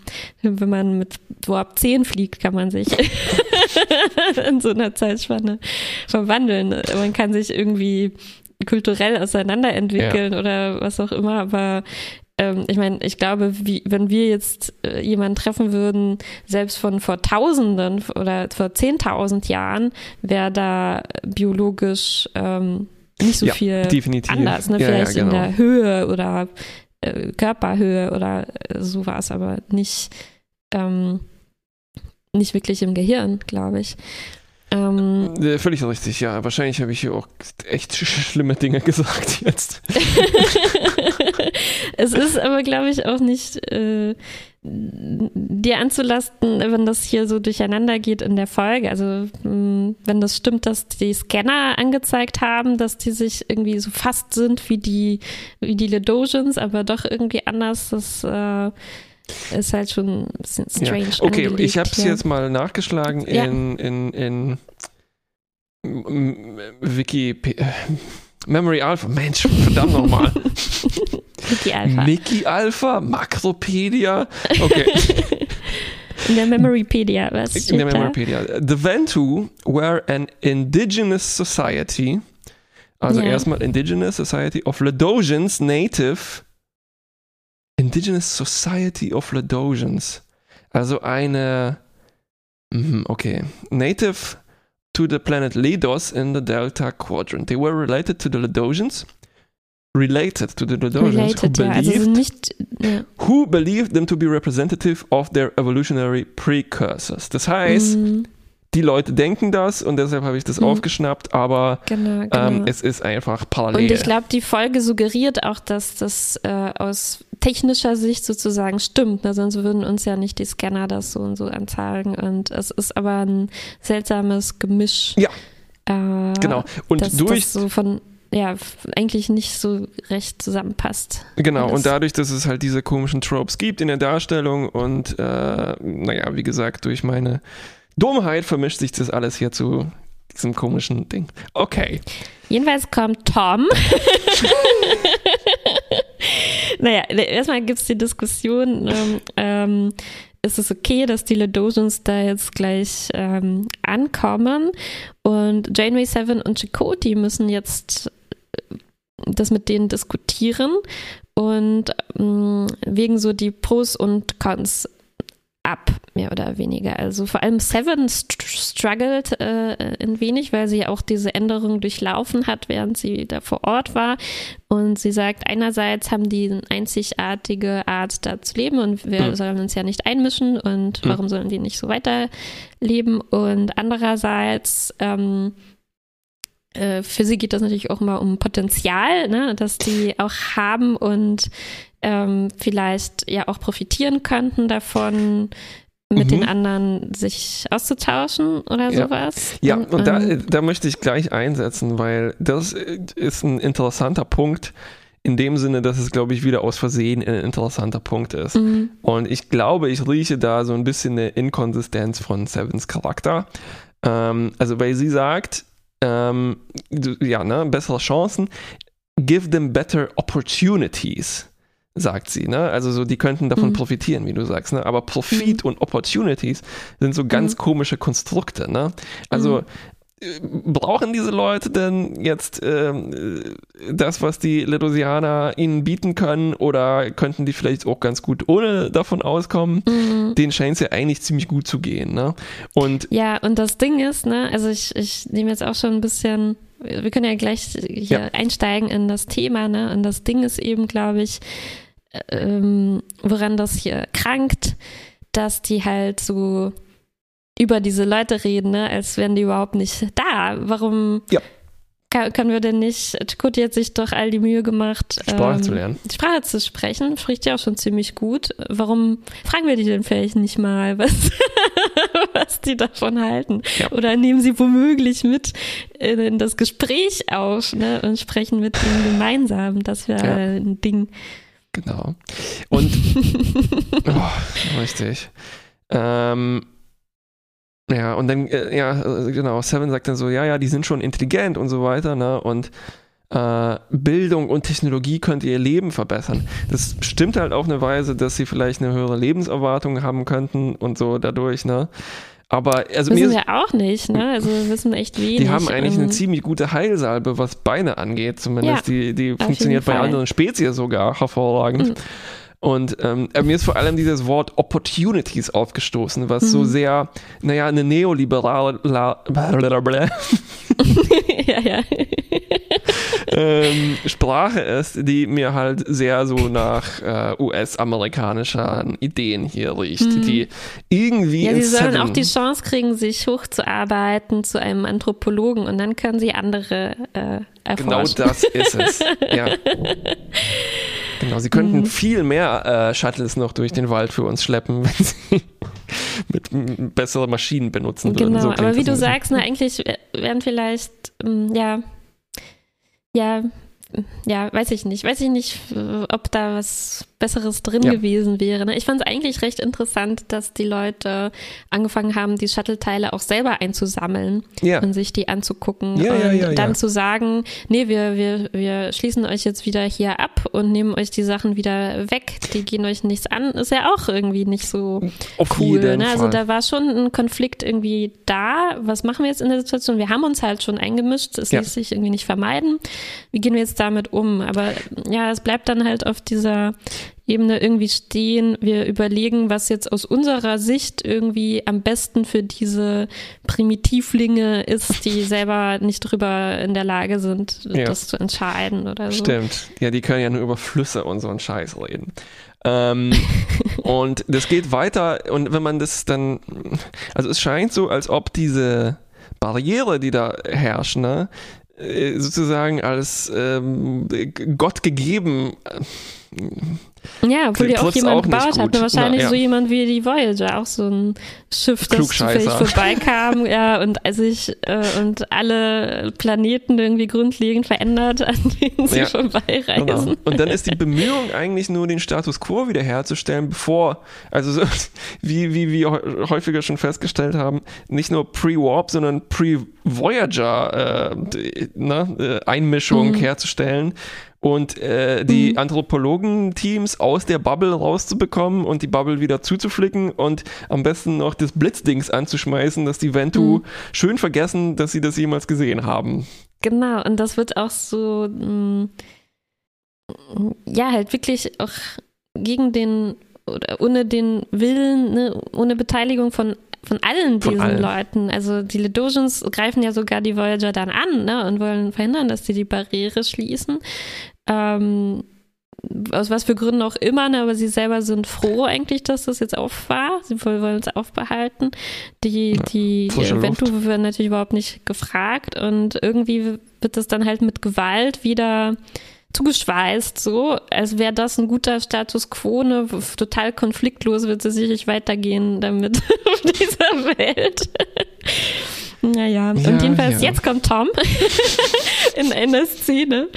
wenn man mit Warp 10 fliegt, kann man sich in so einer Zeitspanne verwandeln. Man kann sich irgendwie kulturell auseinanderentwickeln oder was auch immer, aber ähm, ich meine, ich glaube, wie, wenn wir jetzt äh, jemanden treffen würden, selbst von vor Tausenden oder vor Zehntausend Jahren, wäre da biologisch ähm, nicht so Ja, viel definitiv. anders. Ne? Ja, ja, Vielleicht in genau. der Höhe oder äh, Körperhöhe oder äh, sowas, aber nicht, ähm, nicht wirklich im Gehirn, glaube ich. Ähm, Äh, Völlig richtig, ja. Wahrscheinlich habe ich hier auch echt sch- schlimme Dinge gesagt jetzt. es ist aber, glaube ich, auch nicht äh, dir anzulasten, wenn das hier so durcheinander geht in der Folge. Also mh, wenn das stimmt, dass die Scanner angezeigt haben, dass die sich irgendwie so fast sind wie die, wie die Ledosians, aber doch irgendwie anders, das äh, ist halt schon ein bisschen strange. Ja. Okay, angelegt ich habe es hier. jetzt mal nachgeschlagen Ja. in, in, in m- m- Wiki. äh, Memory Alpha, Mensch, verdammt nochmal. Die Alpha. Wiki Alpha, Makropedia. Okay, In der Memorypedia, was in der? Memorypedia. The Ventu were an indigenous society. Also Ja. erstmal Indigenous Society of Ledosians Native. Indigenous Society of Ledosians. Also eine. Mhm, Okay. Native to the planet Ledos in the Delta Quadrant. They were related to the Ledosians. Related to the Ledosians Related, who ja. Also believed nicht, ja. who believed them to be representative of their evolutionary precursors. Das heißt, Mm, die Leute denken das und deshalb habe ich das Mhm. aufgeschnappt, aber genau, genau. ähm, es ist einfach parallel. Und ich glaube, die Folge suggeriert auch, dass das äh, aus technischer Sicht sozusagen stimmt. Ne? Sonst würden uns ja nicht die Scanner das so und so anzeigen. Und es ist aber ein seltsames Gemisch. Ja. Äh, genau. Und dass durch das so von, ja, eigentlich nicht so recht zusammenpasst. Genau, alles. und dadurch, dass es halt diese komischen Tropes gibt in der Darstellung und äh, naja, wie gesagt, durch meine Dummheit vermischt sich das alles hier zu diesem komischen Ding. Okay. Jedenfalls kommt Tom. naja, erstmal gibt es die Diskussion, ähm, ähm, ist es okay, dass die Ledosians da jetzt gleich ähm, ankommen und Janeway Seven und Chakotay müssen jetzt äh, das mit denen diskutieren und ähm, wegen so die Pros und Cons ab, mehr oder weniger. Also vor allem Seven st struggelt äh, ein wenig, weil sie auch diese Änderung durchlaufen hat, während sie da vor Ort war. Und sie sagt, einerseits haben die eine einzigartige Art, da zu leben und wir Mhm. sollen uns ja nicht einmischen und Mhm. warum sollen die nicht so weiterleben? Und andererseits ähm, äh, für sie geht das natürlich auch immer um Potenzial, ne, das die auch haben und ähm, vielleicht ja auch profitieren könnten davon, mit Mhm. den anderen sich auszutauschen oder Ja. sowas. Ja, und da, ähm, da möchte ich gleich einsetzen, weil das ist ein interessanter Punkt. In dem Sinne, dass es, glaube ich, wieder aus Versehen ein interessanter Punkt ist. mhm. Und ich glaube, ich rieche da so ein bisschen eine Inkonsistenz von Sevens Charakter. Ähm, also, weil sie sagt, ähm, ja, ne, bessere Chancen, give them better opportunities, sagt sie, ne? Also so, die könnten davon Mhm. profitieren, wie du sagst, ne? Aber Profit und Opportunities sind so ganz Mhm. komische Konstrukte, ne? Also brauchen diese Leute denn jetzt ähm, das, was die Ledosianer ihnen bieten können, oder könnten die vielleicht auch ganz gut ohne davon auskommen? Mhm. Denen scheint es ja eigentlich ziemlich gut zu gehen. Ne? Und ja, und das Ding ist, ne, also ich, ich nehme jetzt auch schon ein bisschen wir können ja gleich hier ja. einsteigen in das Thema, ne? Und das Ding ist eben, glaube ich, ähm, woran das hier krankt, dass die halt so über diese Leute reden, ne, als wären die überhaupt nicht da. Warum ja. kann, können wir denn nicht? Chakoti hat sich doch all die Mühe gemacht, Sprache ähm, zu lernen. Sprache zu sprechen, spricht ja auch schon ziemlich gut. Warum fragen wir die denn vielleicht nicht mal, was, was die davon halten? Ja. Oder nehmen sie womöglich mit in das Gespräch auf ne, und sprechen mit ihnen gemeinsam? Das wäre ja. ein Ding. Genau. Und oh, richtig. Ähm, ja, und dann, äh, ja, äh, genau, Seven sagt dann so, ja, ja, die sind schon intelligent und so weiter, ne? Und äh, Bildung und Technologie könnte ihr Leben verbessern. Das stimmt halt auf eine Weise, dass sie vielleicht eine höhere Lebenserwartung haben könnten und so dadurch, ne? Aber also wissen mir wir auch nicht, ne? Also wir wissen echt wenig. Die haben eigentlich eine ziemlich gute Heilsalbe, was Beine angeht, zumindest. Ja, die, die funktioniert bei anderen Spezies sogar hervorragend. Mhm. Und ähm, mir ist vor allem dieses Wort Opportunities aufgestoßen, was mhm. so sehr, naja, eine neoliberale ja, ja. ähm, Sprache ist, die mir halt sehr so nach äh, US-amerikanischen Ideen hier riecht, mhm. die irgendwie. Ja, sie sollen auch die Chance kriegen, sich hochzuarbeiten zu einem Anthropologen und dann können sie andere äh, erforschen. Genau das ist es. ja. Genau, sie könnten mhm. viel mehr äh, Shuttles noch durch den Wald für uns schleppen, wenn sie mit besseren Maschinen benutzen würden. Genau, so aber wie du sagst, na, eigentlich wären vielleicht, ähm, ja, ja, ja, weiß ich nicht. Weiß ich nicht, ob da was Besseres drin ja. gewesen wäre. Ne? Ich fand es eigentlich recht interessant, dass die Leute angefangen haben, die Shuttle-Teile auch selber einzusammeln ja. und sich die anzugucken ja, und dann zu sagen, nee, wir, wir, wir schließen euch jetzt wieder hier ab und nehmen euch die Sachen wieder weg. Die gehen euch nichts an. Ist ja auch irgendwie nicht so Auf cool. Ne? Also da war schon ein Konflikt irgendwie da. Was machen wir jetzt in der Situation? Wir haben uns halt schon eingemischt. Es ließ sich irgendwie nicht vermeiden. Wie gehen wir jetzt damit um? Aber ja, es bleibt dann halt auf dieser Ebene irgendwie stehen. Wir überlegen, was jetzt aus unserer Sicht irgendwie am besten für diese Primitivlinge ist, die selber nicht drüber in der Lage sind, ja. das zu entscheiden oder so. Stimmt. Ja, die können ja nur über Flüsse und so einen Scheiß reden. Ähm, und das geht weiter und wenn man das dann, also es scheint so, als ob diese Barriere, die da herrscht, ne, äh, sozusagen als ähm, Gott gegeben ja, obwohl die auch jemand auch gebaut hat. Wahrscheinlich Na, ja. so jemand wie die Voyager, auch so ein Schiff, das zufällig vorbeikam, ja, und sich äh, und alle Planeten irgendwie grundlegend verändert, an denen sie ja, vorbeireisen. Genau. Und dann ist die Bemühung eigentlich nur, den Status quo wiederherzustellen, bevor, also so, wie, wie wir häufiger schon festgestellt haben, nicht nur Pre-Warp, sondern Pre-Voyager äh, ne, äh, Einmischung mhm. herzustellen und äh, die mhm. Anthropologen-Teams aus der Bubble rauszubekommen und die Bubble wieder zuzuflicken und am besten noch das Blitzdings anzuschmeißen, dass die Ventu mhm. schön vergessen, dass sie das jemals gesehen haben. Genau, und das wird auch so, mh, mm, ja, halt wirklich auch gegen den oder ohne den Willen, ne, ohne Beteiligung von von allen diesen von allen. Leuten. Also die Ledosians greifen ja sogar die Voyager dann an ne, und wollen verhindern, dass sie die Barriere schließen. Ähm, aus was für Gründen auch immer, ne, aber sie selber sind froh eigentlich, dass das jetzt auf war. Sie wollen es aufbehalten. Die, ja, die Ventu werden natürlich überhaupt nicht gefragt und irgendwie wird das dann halt mit Gewalt wieder zugeschweißt, so, als wäre das ein guter Status quo, ne, total konfliktlos wird es sicherlich weitergehen damit auf dieser Welt. Naja, ja, und jedenfalls, ja. jetzt kommt Tom in einer Szene,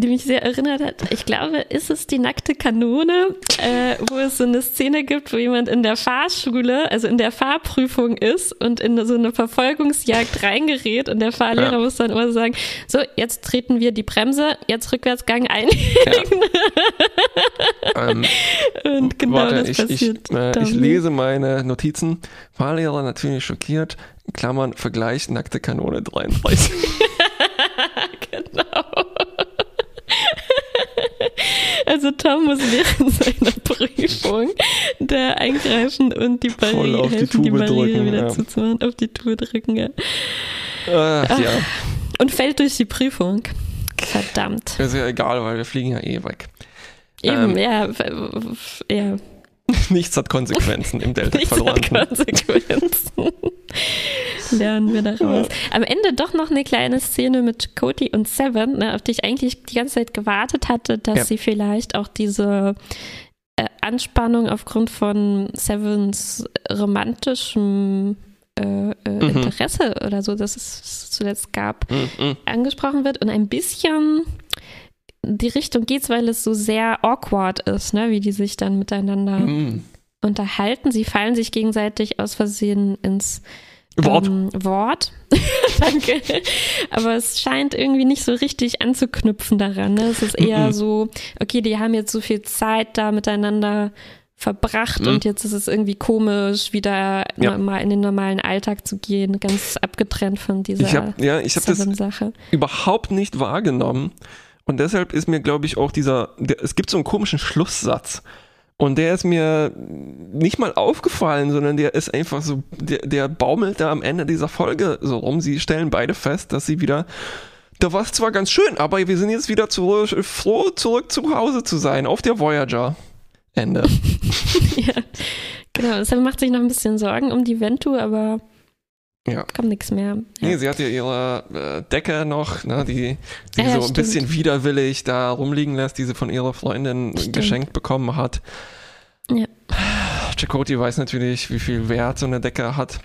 die mich sehr erinnert hat. Ich glaube, ist es die nackte Kanone, äh, wo es so eine Szene gibt, wo jemand in der Fahrschule, also in der Fahrprüfung ist und in so eine Verfolgungsjagd reingerät und der Fahrlehrer ja. muss dann immer sagen, so, jetzt treten wir die Bremse, jetzt Rückwärtsgang ein. ähm, und genau warte, das ich, passiert. Ich, äh, ich lese meine Notizen. Fahrlehrer natürlich schockiert, Klammern, Vergleich, nackte Kanone 33. genau. Also Tom muss während seiner Prüfung da eingreifen und die Barriere auf die helfen, die, Tube Barriere drücken, wieder ja. zuzumachen, auf die Tube drücken, ja. Ach, ja, Und fällt durch die Prüfung. Verdammt. ist ja egal, weil wir fliegen ja eh weg. Eben, Ähm. ja. Nichts hat Konsequenzen im Nichts hat Delta-Quadranten. Konsequenzen. Lernen wir daraus. Am Ende doch noch eine kleine Szene mit Cody und Seven, ne, auf die ich eigentlich die ganze Zeit gewartet hatte, dass Ja. sie vielleicht auch diese äh, Anspannung aufgrund von Sevens romantischem äh, äh, Mhm. Interesse oder so, dass es zuletzt gab, Mhm. angesprochen wird und ein bisschen die Richtung geht's, weil es so sehr awkward ist, ne, wie die sich dann miteinander Mhm. unterhalten. Sie fallen sich gegenseitig aus Versehen ins Wort. Ähm, Wort. Danke. Aber es scheint irgendwie nicht so richtig anzuknüpfen daran. Ne? Es ist eher Mhm. so, okay, die haben jetzt so viel Zeit da miteinander verbracht Mhm. und jetzt ist es irgendwie komisch, wieder Ja. mal in den normalen Alltag zu gehen, ganz abgetrennt von dieser Ich habe ja, ich habe das Seven-Sache. überhaupt nicht wahrgenommen. Und deshalb ist mir, glaube ich, auch dieser, der, es gibt so einen komischen Schlusssatz. Und der ist mir nicht mal aufgefallen, sondern der ist einfach so, der, der baumelt da am Ende dieser Folge so rum. Sie stellen beide fest, dass sie wieder, da war es zwar ganz schön, aber wir sind jetzt wieder zurück, froh, zurück zu Hause zu sein, auf der Voyager. Ende. ja. Genau, Sam macht sich noch ein bisschen Sorgen um die Ventu, aber Ja. kommt nichts mehr. Nee, sie hat ja ihre äh, Decke noch, ne, die sie Ja, ja, so ein stimmt. bisschen widerwillig da rumliegen lässt, die sie von ihrer Freundin Stimmt. geschenkt bekommen hat. Ja. Chakoti weiß natürlich, wie viel Wert so eine Decke hat.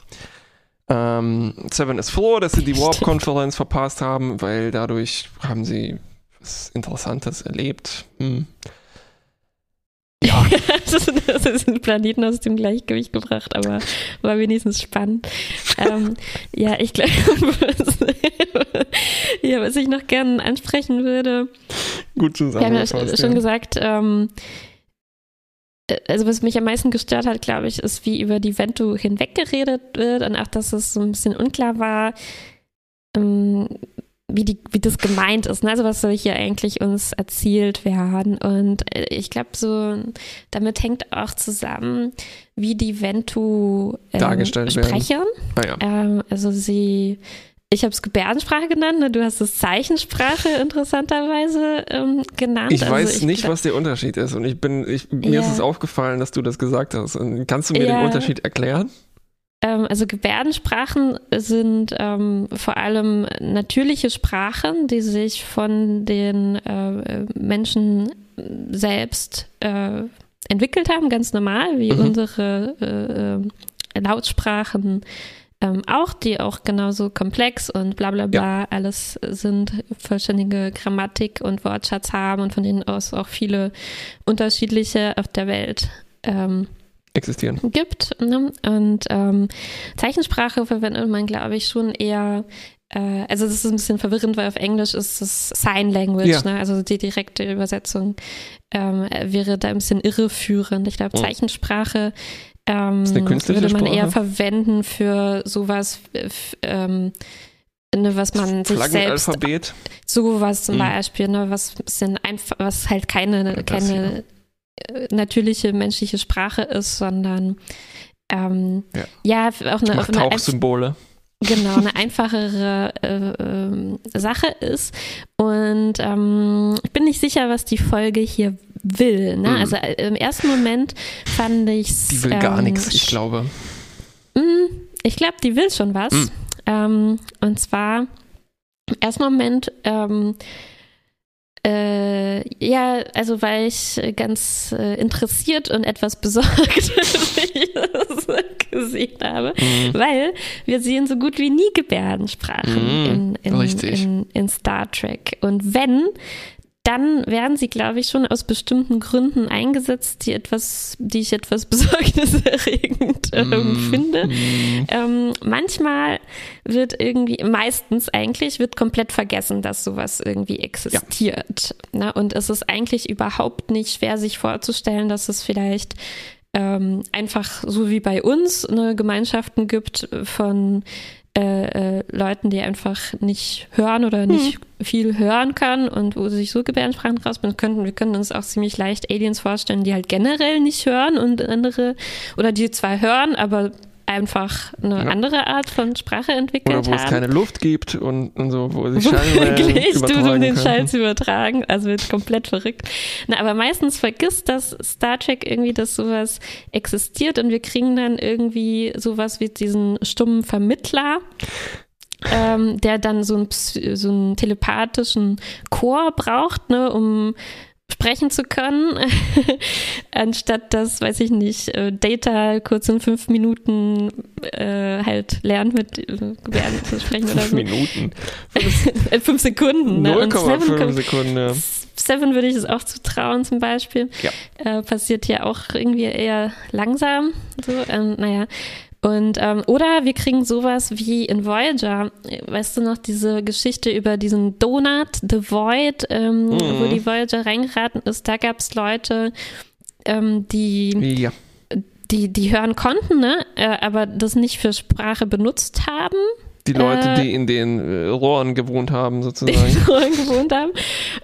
Ähm, Seven ist froh, dass sie die. Warp-Konferenz verpasst haben, weil dadurch haben sie was Interessantes erlebt. Hm. Das, ist, ein Planeten aus dem Gleichgewicht gebracht, aber war wenigstens spannend. ähm, ja, ich glaube, was, ja, was ich noch gerne ansprechen würde, gut wir haben ja schon ja. gesagt, ähm, äh, also was mich am meisten gestört hat, glaube ich, ist, wie über die Ventu hinweggeredet wird und auch, dass es so ein bisschen unklar war, ähm, wie, die, wie das gemeint ist. Ne? Also was soll hier eigentlich uns erzählt werden? Und äh, ich glaube, so damit hängt auch zusammen, wie die Ventu ähm, Dargestellt sprechen. Ah, ja. Ähm, also sie, ich habe es Gebärdensprache genannt, ne? du hast es Zeichensprache interessanterweise ähm, genannt. Ich also weiß nicht, glaub- was der Unterschied ist. Und ich bin, ich, mir Ja. ist es aufgefallen, dass du das gesagt hast. Und kannst du mir Ja. den Unterschied erklären? Ähm, also Gebärdensprachen sind ähm, vor allem natürliche Sprachen, die sich von den äh, Menschen selbst äh, entwickelt haben, ganz normal, wie Mhm. unsere äh, äh, Lautsprachen ähm, auch, die auch genauso komplex und bla bla bla alles sind, vollständige Grammatik und Wortschatz haben und von denen aus auch viele unterschiedliche auf der Welt ähm, Existieren. gibt. Ne? Und ähm, Zeichensprache verwendet man, glaube ich, schon eher. Äh, also, das ist ein bisschen verwirrend, weil auf Englisch ist es Sign Language, Ja. ne? also die direkte Übersetzung ähm, wäre da ein bisschen irreführend. Ich glaube, Mhm. Zeichensprache. Ähm, würde man eher Sprache? verwenden für sowas, äh, ähm, ne, was man sich selbst Flaggenalphabet. Sowas zum Mhm. Beispiel, ne, was bisschen einfach, was halt keine, keine äh, natürliche menschliche Sprache ist, sondern ähm, Ja. ja. auch eine, Macht eine, Tauchsymbole. genau, eine einfachere äh, ähm, Sache ist. Und ähm, ich bin nicht sicher, was die Folge hier will. Ne? Mhm. Also äh, im ersten Moment fand ich Die will gar nichts, ich glaube. Mm, Ich glaube, die will schon was. Mm. Ähm, und zwar im ersten Moment, ähm, äh, ja, also weil ich ganz äh, interessiert und etwas besorgt wie ich das gesehen habe, Mhm. weil wir sehen so gut wie nie Gebärdensprachen Mm, in, in, in, in Star Trek. Und wenn, dann werden sie, glaube ich, schon aus bestimmten Gründen eingesetzt, die etwas, die ich etwas besorgniserregend ähm, Mm, finde. mm. Ähm, manchmal wird irgendwie, meistens eigentlich, wird komplett vergessen, dass sowas irgendwie existiert. Ne? Und es ist eigentlich überhaupt nicht schwer, sich vorzustellen, dass es vielleicht ähm, einfach so wie bei uns ne, Gemeinschaften gibt von äh, äh, Leuten, die einfach nicht hören oder nicht hm. viel hören können und wo sich so Gebärdensprachen rausbilden könnten. Wir können uns auch ziemlich leicht Aliens vorstellen, die halt generell nicht hören und andere oder die zwar hören, aber einfach eine ja. andere Art von Sprache entwickelt Oder wo haben. es keine Luft gibt und, und so, wo sich Schallwellen übertragen um den Schall zu übertragen. Also wird komplett verrückt. Na, aber meistens vergisst das Star Trek irgendwie, dass sowas existiert und wir kriegen dann irgendwie sowas wie diesen stummen Vermittler. Ähm, der dann so, ein, so einen telepathischen Chor braucht, ne, um sprechen zu können, anstatt dass, weiß ich nicht, äh, Data kurz in fünf Minuten äh, halt lernt mit äh, Gebärden zu sprechen oder so. Minuten. Fünf, fünf Sekunden. 0,5 ne? Sekunden. Ja. Seven würde ich es auch zutrauen zum Beispiel. Ja. Äh, passiert ja auch irgendwie eher langsam. So, ähm, naja, und ähm, oder wir kriegen sowas wie in Voyager, weißt du noch, diese Geschichte über diesen Donut, The Void, ähm, mhm. wo die Voyager reingeraten ist, da gab es Leute, ähm, die, ja. die, die hören konnten, ne? Äh, aber das nicht für Sprache benutzt haben. Die Leute, äh, die in den äh, Rohren gewohnt haben, sozusagen. In den Rohren gewohnt haben.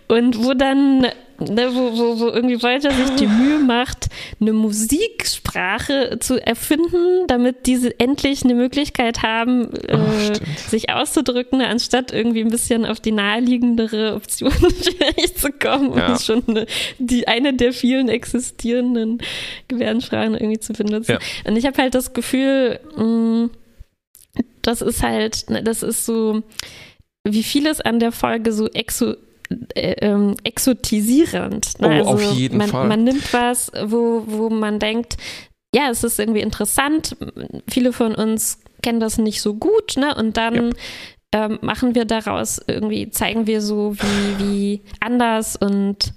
Und wo dann ne, wo, wo, wo irgendwie Voyager sich die Mühe macht, eine Musiksprache zu erfinden, damit diese endlich eine Möglichkeit haben, äh, oh, sich auszudrücken, anstatt irgendwie ein bisschen auf die naheliegendere Option zu kommen ja. und schon eine, die eine der vielen existierenden Gebärdensprachen irgendwie zu benutzen. Ja. Und ich habe halt das Gefühl, mh, mm, das ist halt, ne, das ist so, wie vieles an der Folge so exo äh, ähm, exotisierend. Ne? Oh, also auf jeden man, Fall. Man nimmt was, wo, wo man denkt, ja, es ist irgendwie interessant. Viele von uns kennen das nicht so gut, ne? Und dann ja. ähm, machen wir daraus irgendwie, zeigen wir so, wie, wie anders und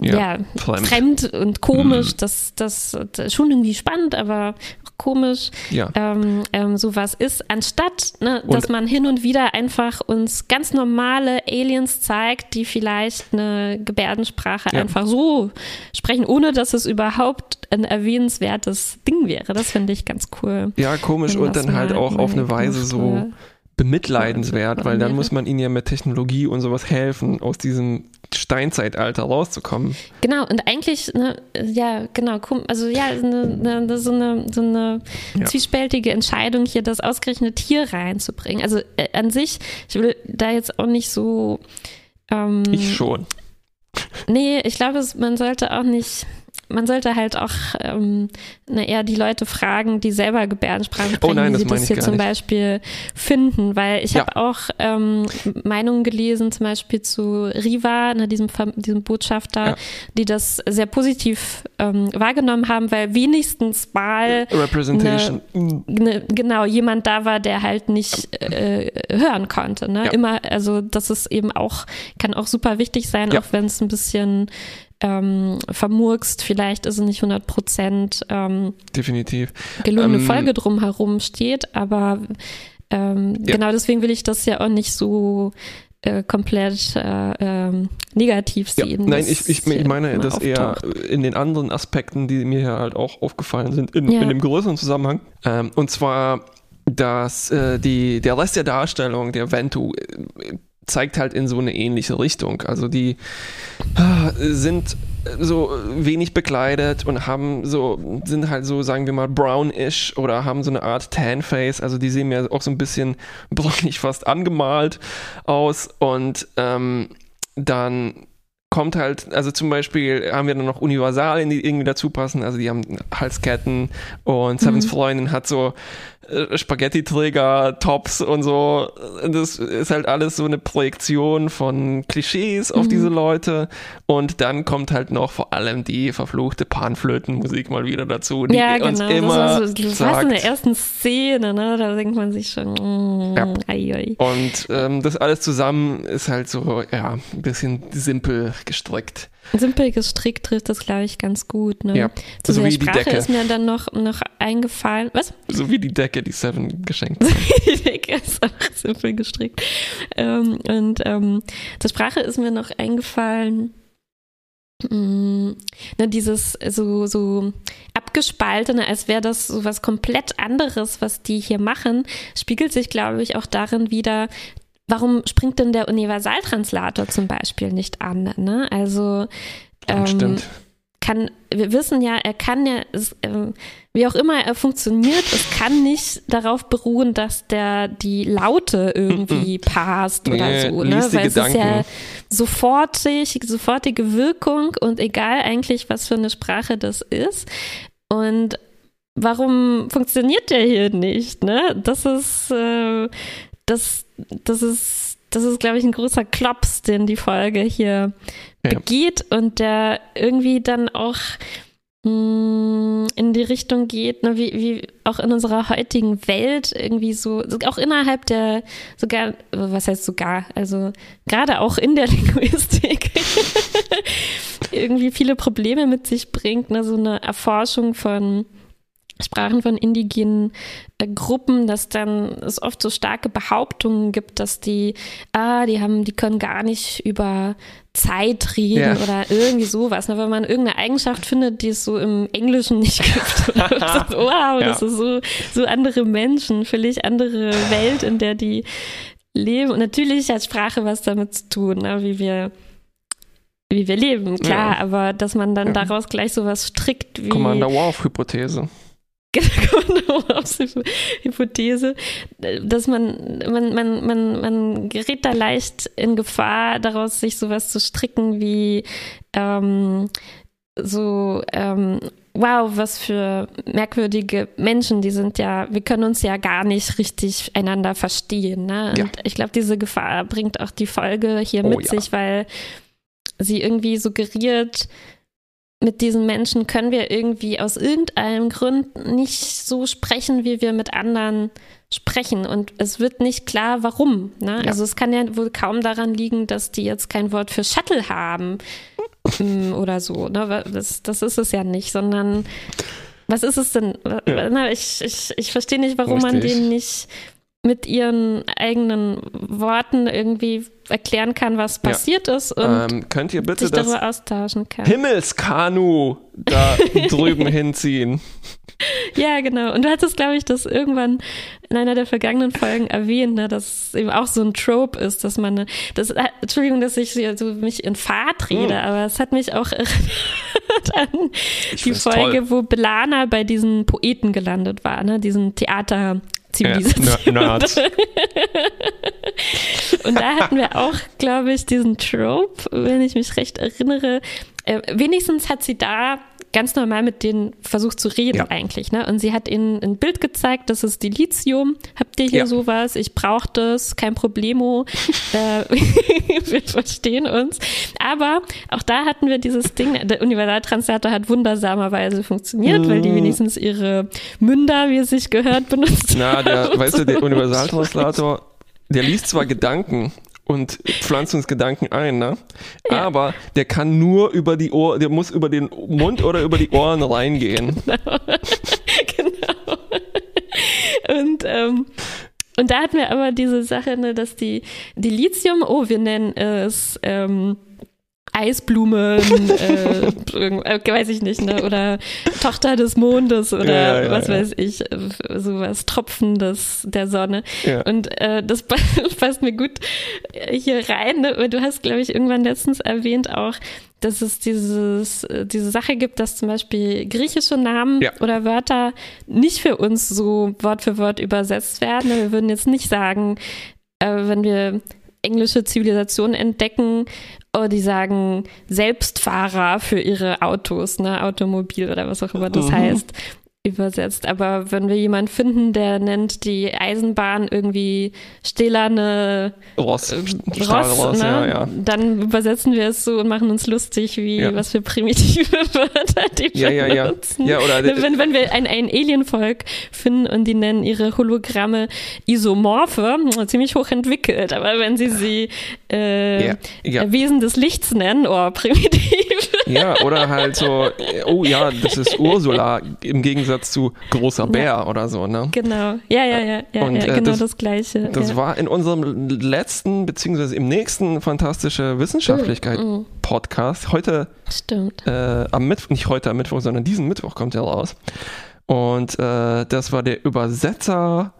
ja, ja fremd. fremd. und komisch. Mhm. Das, das, das ist schon irgendwie spannend, aber komisch, ja. ähm, ähm, sowas ist, anstatt, ne, dass man hin und wieder einfach uns ganz normale Aliens zeigt, die vielleicht eine Gebärdensprache ja. einfach so sprechen, ohne dass es überhaupt ein erwähnenswertes Ding wäre. Das finde ich ganz cool. Ja, komisch und dann halt auch auf eine Weise so bemitleidenswert, weil dann muss man ihnen ja mit Technologie und sowas helfen, aus diesem Steinzeitalter rauszukommen. Genau, und eigentlich, ne, ja, genau, also ja, eine, eine, so eine, so eine ja. zwiespältige Entscheidung hier, das ausgerechnet hier reinzubringen. Also äh, an sich, ich will da jetzt auch nicht so. Ähm, ich schon. Nee, ich glaube, man sollte auch nicht man sollte halt auch ähm, na, eher die Leute fragen, die selber Gebärdensprache sprechen, oh nein, wie sie das hier zum nicht. Beispiel finden, weil ich ja. habe auch ähm, Meinungen gelesen, zum Beispiel zu Riva, ne, diesem, diesem Botschafter, ja. die das sehr positiv ähm, wahrgenommen haben, weil wenigstens mal Representation. Ne, ne, genau jemand da war, der halt nicht äh, hören konnte. Ne? Ja. Immer, also das ist eben auch kann auch super wichtig sein, auch wenn es ein bisschen ähm, vermurkst, vielleicht ist es nicht 100 Prozent ähm, definitiv gelungene ähm, Folge drumherum steht, aber ähm, ja. genau deswegen will ich das ja auch nicht so äh, komplett äh, ähm, negativ sehen. Ja, nein, ich, ich, ich meine das eher in den anderen Aspekten, die mir halt auch aufgefallen sind, in, ja. in dem größeren Zusammenhang. Ähm, und zwar, dass äh, die, der Rest der Darstellung der Ventu äh, zeigt halt in so eine ähnliche Richtung. Also die ah, sind so wenig bekleidet und haben so, sind halt so, sagen wir mal, brownish oder haben so eine Art Tan-Face. Also die sehen mir auch so ein bisschen bräunlich fast angemalt aus und ähm, dann kommt halt, also zum Beispiel haben wir dann noch Universalien, die irgendwie dazu passen. Also die haben Halsketten und Sevens mhm. Freundin hat so Spaghetti-Träger, Tops und so. Das ist halt alles so eine Projektion von Klischees auf mhm. diese Leute. Und dann kommt halt noch vor allem die verfluchte Panflötenmusik mal wieder dazu, die ja, genau. uns immer das, so, das sagt. in der ersten Szene, ne? Da denkt man sich schon, mm, ja. ai, ai. Und ähm, das alles zusammen ist halt so, ja, ein bisschen simpel gestrickt. Simpel gestrickt trifft das, glaube ich, ganz gut. Ne? Ja, Zu so der wie Sprache die Decke. ist mir dann noch, noch eingefallen. Was? So wie die Decke, die Seven geschenkt hat. die Decke ist auch simpel gestrickt. Ähm, und ähm, zur Sprache ist mir noch eingefallen, mh, mm, ne, dieses so, so abgespaltene, als wäre das so was komplett anderes, was die hier machen, spiegelt sich, glaube ich, auch darin wieder, warum springt denn der Universaltranslator zum Beispiel nicht an? Ne? Also ähm, Stimmt. kann, wir wissen ja, er kann ja, es, ähm, wie auch immer er funktioniert, es kann nicht darauf beruhen, dass der die Laute irgendwie passt oder Nee, so, ne? Weil es ist ja sofortig, sofortige Wirkung und egal eigentlich, was für eine Sprache das ist. Und warum funktioniert der hier nicht? Ne? Das ist, äh, das, das ist, das ist, glaube ich, ein großer Klops, den die Folge hier Ja. begeht und der irgendwie dann auch mh, in die Richtung geht, ne, wie, wie auch in unserer heutigen Welt irgendwie so, so, auch innerhalb der, sogar, was heißt sogar, also gerade auch in der Linguistik irgendwie viele Probleme mit sich bringt, ne, so eine Erforschung von Sprachen von indigenen äh, Gruppen, dass dann es oft so starke Behauptungen gibt, dass die, ah, die haben, die können gar nicht über Zeit reden Ja. oder irgendwie sowas. Ne? Wenn man irgendeine Eigenschaft findet, die es so im Englischen nicht gibt. So, wow, das Ja. ist so, so andere Menschen, völlig andere Welt, in der die leben. Und natürlich hat Sprache was damit zu tun, ne? wie wir wie wir leben, klar, Ja. aber dass man dann daraus gleich sowas strickt wie Commander Worf-Hypothese. Genau, Hypothese, dass man, man, man, man, man gerät da leicht in Gefahr, daraus sich sowas zu stricken wie ähm, so, ähm, wow, was für merkwürdige Menschen, die sind ja, wir können uns ja gar nicht richtig einander verstehen. Ne? Und Ja. ich glaube, diese Gefahr bringt auch die Folge hier Oh mit ja. sich, weil sie irgendwie suggeriert, mit diesen Menschen können wir irgendwie aus irgendeinem Grund nicht so sprechen, wie wir mit anderen sprechen. Und es wird nicht klar, warum. Ne? Ja. Also es kann ja wohl kaum daran liegen, dass die jetzt kein Wort für Shuttle haben mm, oder so. Ne? Das, das ist es ja nicht, sondern was ist es denn? Ja. Ich, ich, ich verstehe nicht, warum man Richtig. denen nicht mit ihren eigenen Worten irgendwie erklären kann, was Ja. passiert ist und Ähm, könnt ihr bitte sich das darüber austauschen kann. Himmelskanu da drüben hinziehen? Ja, genau. Und du hattest, glaube ich, das irgendwann in einer der vergangenen Folgen erwähnt, ne, dass es eben auch so ein Trope ist, dass man, das, äh, Entschuldigung, dass ich hier so mich in Fahrt rede, Hm. aber es hat mich auch erinnert an Ich die Folge, toll. wo Belana bei diesen Poeten gelandet war, ne, diesen Theater. Zivilisation. Ja, Nerds. Und da hatten wir auch, glaube ich, diesen Trope, wenn ich mich recht erinnere. Äh, wenigstens hat sie da ganz normal mit denen versucht zu reden Ja. eigentlich. Ne? Und sie hat ihnen ein Bild gezeigt, das ist die Lithium. Habt ihr hier Ja. sowas? Ich brauche das, kein Problemo. äh, wir verstehen uns. Aber auch da hatten wir dieses Ding, der Universaltranslator hat wundersamerweise funktioniert, weil die Mm. wenigstens ihre Münder, wie es sich gehört, benutzt Na, der, haben. weißt du, der Universaltranslator, der liest zwar Gedanken und pflanzt uns Gedanken ein, ne? Ja. Aber der kann nur über die Ohr, der muss über den Mund oder über die Ohren reingehen. genau. Und, ähm, und da hatten wir aber diese Sache, ne, dass die, die Lithium, oh, wir nennen es ähm, Eisblumen, äh, äh, weiß ich nicht, ne? oder Tochter des Mondes oder Ja, ja, was ja. weiß ich, äh, sowas, Tropfen des, der Sonne. Und äh, das pa- passt mir gut äh, hier rein. Ne? Du hast, glaube ich, irgendwann letztens erwähnt auch, dass es dieses, diese Sache gibt, dass zum Beispiel griechische Namen Ja. oder Wörter nicht für uns so Wort für Wort übersetzt werden. Wir würden jetzt nicht sagen, äh, wenn wir englische Zivilisation entdecken, die sagen Selbstfahrer für ihre Autos, ne, Automobil oder was auch immer das Mhm. heißt, übersetzt. Aber wenn wir jemanden finden, der nennt die Eisenbahn irgendwie stählerne Ross, ähm, Stahlross, Ross, ne? ja, ja. dann übersetzen wir es so und machen uns lustig, wie Ja. was für primitive Wörter die Ja, ja, ja. benutzen. Ja, oder wenn, wenn wir ein, ein Alienvolk finden und die nennen ihre Hologramme Isomorphe, ziemlich hoch entwickelt, aber wenn sie sie äh. Wesen des Lichts nennen, oh, primitiv. Ja, oder halt so, oh ja, das ist Ursula im Gegensatz zu großer Bär ja. oder so, ne? Genau. Ja, ja, ja, ja, Und, ja äh, genau das- das, Gleiche. Das ja. war in unserem letzten, beziehungsweise im nächsten Fantastische Wissenschaftlichkeit Mm, Podcast. Heute, Stimmt. äh, am Mittwoch, nicht heute am Mittwoch, sondern diesen Mittwoch kommt er raus. Und äh, das war der Übersetzer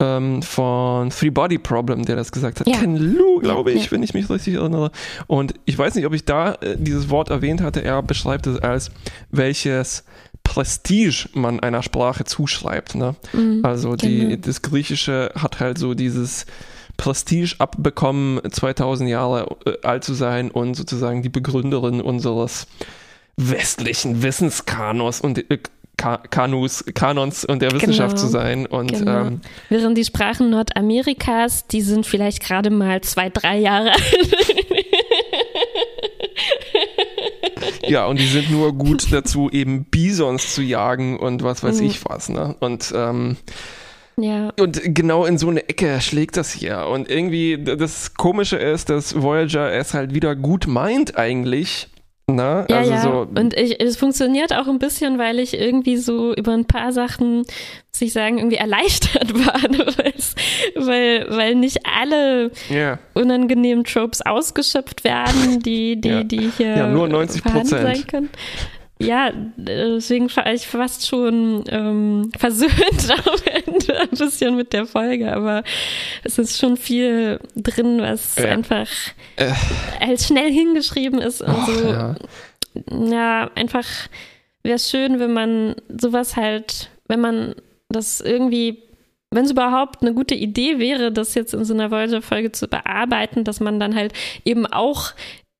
ähm, von Three Body Problem, der das gesagt hat. Ja. Ken Lu, glaube ich, ja. wenn ich mich richtig erinnere. Und ich weiß nicht, ob ich da äh, dieses Wort erwähnt hatte. Er beschreibt es als welches Prestige man einer Sprache zuschreibt. Ne? Mhm. Also die, Genau. das Griechische hat halt so dieses Prestige abbekommen, 2000 Jahre äh, alt zu sein und sozusagen die Begründerin unseres westlichen Wissenskanos und äh, Kanus, Kanons und der Wissenschaft Genau. zu sein. Und Genau. ähm, Während die Sprachen Nordamerikas, die sind vielleicht gerade mal zwei, drei Jahre alt. ja, und die sind nur gut dazu, eben Bisons zu jagen und was weiß Mhm. ich was. Ne? Und ähm, ja. Und genau in so eine Ecke schlägt das hier. Und irgendwie das Komische ist, dass Voyager es halt wieder gut meint eigentlich. Na, Ja, also ja. so. Und ich, es funktioniert auch ein bisschen, weil ich irgendwie so über ein paar Sachen, muss ich sagen, irgendwie erleichtert war. ne, weil, weil nicht alle Ja, unangenehmen Tropes ausgeschöpft werden, die, die, Ja. die hier Ja, nur 90 vorhanden Prozent. sein können. Ja, deswegen war ich fast schon ähm, versöhnt am Ende ein bisschen mit der Folge, aber es ist schon viel drin, was Ja. einfach Äh. als schnell hingeschrieben ist und Och, so ja. ja, einfach wäre es schön, wenn man sowas halt, wenn man das irgendwie, wenn es überhaupt eine gute Idee wäre, das jetzt in so einer Voyager-Folge zu bearbeiten, dass man dann halt eben auch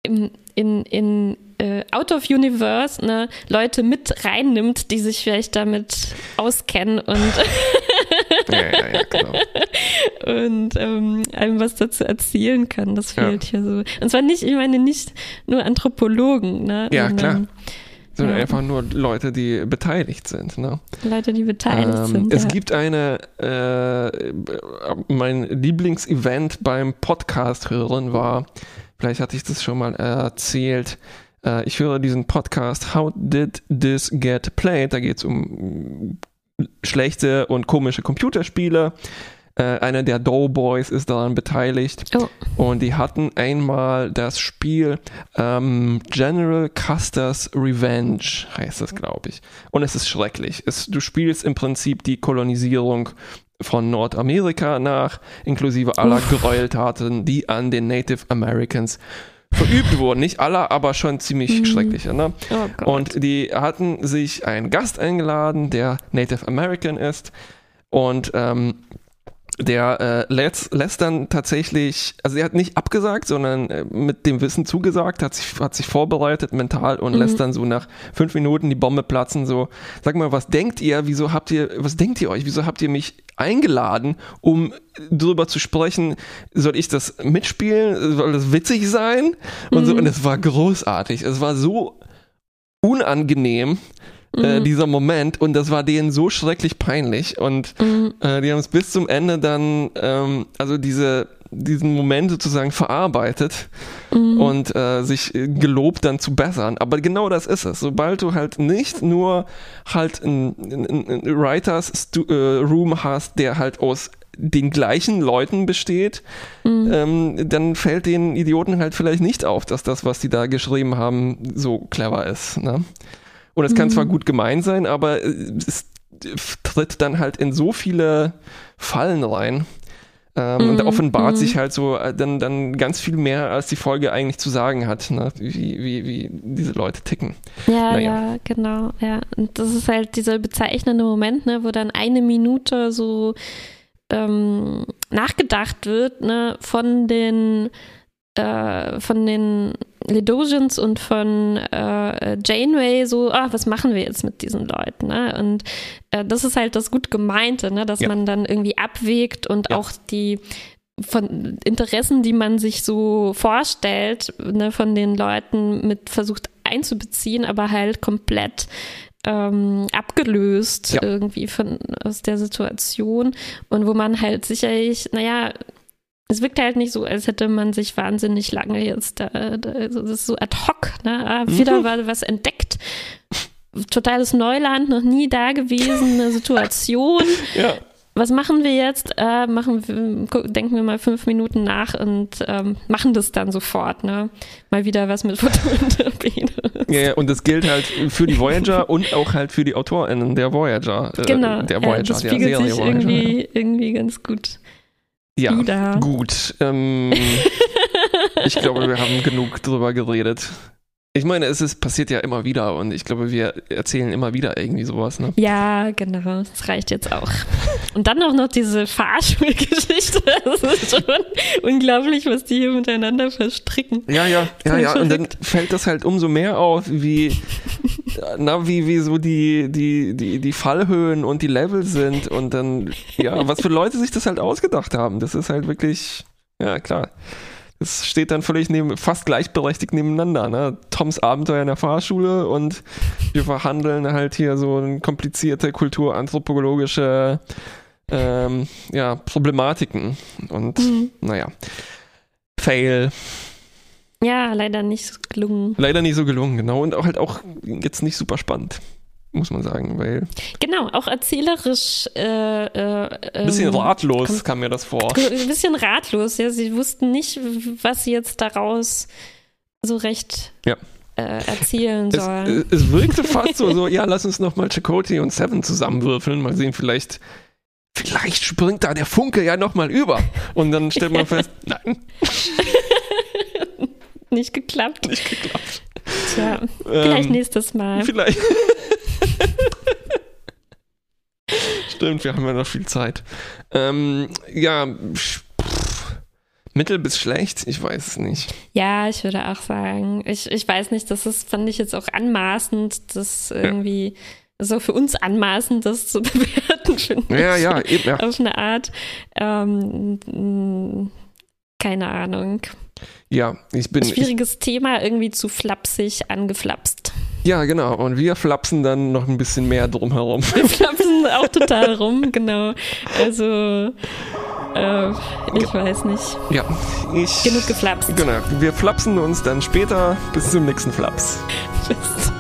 im, in, in äh, Out of Universe ne, Leute mit reinnimmt, die sich vielleicht damit auskennen und ja, ja, ja, genau. und ähm, einem was dazu erzählen kann. Das fehlt hier so. Und zwar nicht, ich meine nicht nur Anthropologen, ne? Ja, sondern Sondern Ja. einfach nur Leute, die beteiligt sind. Ne? Leute, die beteiligt Ähm, sind. es gibt eine, äh, mein Lieblingsevent beim Podcast hören war, vielleicht hatte ich das schon mal erzählt, äh, ich höre diesen Podcast How Did This Get Played? Da geht es um schlechte und komische Computerspiele. Äh, einer der Doughboys ist daran beteiligt. Oh. Und die hatten einmal das Spiel ähm, General Custer's Revenge, heißt das, glaube ich. Und es ist schrecklich. Es, du spielst im Prinzip die Kolonisierung von Nordamerika nach, inklusive aller Gräueltaten, die an den Native Americans verübt wurden. Nicht alle, aber schon ziemlich Mhm. schreckliche. Ne? Oh. Und die hatten sich einen Gast eingeladen, der Native American ist. Und ähm, der äh, lässt, lässt dann tatsächlich, also er hat nicht abgesagt, sondern äh, mit dem Wissen zugesagt, hat sich, hat sich vorbereitet mental und Mhm. lässt dann so nach fünf Minuten die Bombe platzen. So, sag mal, was denkt ihr? Wieso habt ihr, was denkt ihr euch? Wieso habt ihr mich eingeladen, um darüber zu sprechen? Soll ich das mitspielen? Soll das witzig sein? Und so, Mhm. und es war großartig. Es war so unangenehm, äh, Mhm. dieser Moment, und das war denen so schrecklich peinlich. Und Mhm. äh, die haben es bis zum Ende dann, ähm, also diese, diesen Moment sozusagen verarbeitet Mhm. und äh, sich gelobt dann zu bessern. Aber genau das ist es. Sobald du halt nicht nur halt einen ein Writers äh, Room hast, der halt aus den gleichen Leuten besteht, Mhm. ähm, dann fällt den Idioten halt vielleicht nicht auf, dass das, was die da geschrieben haben, so clever ist. Ne? Und es kann Mhm. zwar gut gemeint sein, aber äh, es tritt dann halt in so viele Fallen rein. Ähm, Und da Mhm, offenbart mhm. sich halt so äh, dann, dann ganz viel mehr, als die Folge eigentlich zu sagen hat, ne? wie, wie, wie diese Leute ticken. Ja, Naja. ja, genau, ja. Und das ist halt dieser bezeichnende Moment, ne, wo dann eine Minute so ähm, nachgedacht wird, ne, von den äh, von den Ledosians und von äh, Janeway so, ah, was machen wir jetzt mit diesen Leuten? Ne? Und äh, das ist halt das gut gemeinte, ne? dass Ja. man dann irgendwie abwägt und Ja. auch die von Interessen, die man sich so vorstellt, ne, von den Leuten mit versucht einzubeziehen, aber halt komplett ähm, abgelöst Ja. irgendwie von aus der Situation und wo man halt sicherlich, naja, es wirkt halt nicht so, als hätte man sich wahnsinnig lange jetzt da, da also das ist so ad hoc, ne? Ah, wieder war was entdeckt. Totales Neuland, noch nie da gewesen, eine Situation. Ja. Was machen wir jetzt? Äh, machen wir, denken wir mal fünf Minuten nach und ähm, machen das dann sofort, ne? Mal wieder was mit Photontherapie. Ja, ja, und das gilt halt für die Voyager und auch halt für die AutorInnen der Voyager. Äh, Genau, Der ja, Voyager, das spiegelt sich Voyager. irgendwie, irgendwie ganz gut ja, wieder. gut. Ähm, ich glaube, wir haben genug drüber geredet. Ich meine, es ist, passiert ja immer wieder und ich glaube, wir erzählen immer wieder irgendwie sowas. Ne? Ja, genau, das reicht jetzt auch. Und dann auch noch diese Fahrschulgeschichte. Das ist schon unglaublich, was die hier miteinander verstricken. Ja, ja, ja, ja. Und dann fällt das halt umso mehr auf, wie, na, wie, wie so die, die, die, die Fallhöhen und die Level sind und dann, ja, was für Leute sich das halt ausgedacht haben. Das ist halt wirklich, ja, klar. Das steht dann völlig neben, fast gleichberechtigt nebeneinander, ne? Toms Abenteuer in der Fahrschule und wir verhandeln halt hier so eine komplizierte kulturanthropologische ähm, ja, Problematiken. Und Mhm. naja. Fail. Ja, leider nicht so gelungen. Leider nicht so gelungen, genau. Und auch halt auch jetzt nicht super spannend, muss man sagen, weil Genau, auch erzählerisch. Äh, äh, ein bisschen ähm, ratlos kommt- kam mir das vor. Ein bisschen ratlos, ja. Sie wussten nicht, was sie jetzt daraus so recht Ja. äh, erzählen Es, sollen. äh, es wirkte fast so, so, ja, lass uns nochmal Chakotay und Seven zusammenwürfeln, mal sehen, vielleicht, vielleicht springt da der Funke ja nochmal über. Und dann stellt man fest, nein, nicht geklappt. nicht geklappt. Tja, vielleicht Ähm, nächstes Mal. Vielleicht. Stimmt, wir haben ja noch viel Zeit. Ähm, ja, pff, mittel bis schlecht, ich weiß es nicht. Ja, ich würde auch sagen, ich, ich weiß nicht, das ist, fand ich jetzt auch anmaßend, das irgendwie so für uns anmaßend, das zu bewerten, finde Ja, ich. ja, eben, ja. Auf eine Art. Ähm, keine Ahnung. Ja, ich bin. Ich, Schwieriges Thema, irgendwie zu flapsig angeflapst. ja, genau. Und wir flapsen dann noch ein bisschen mehr drumherum. Wir flapsen auch total rum, genau. Also, äh, ich weiß nicht. Ja, ich. Genug geflapst. Genau. Wir flapsen uns dann später. Bis zum nächsten Flaps. Tschüss.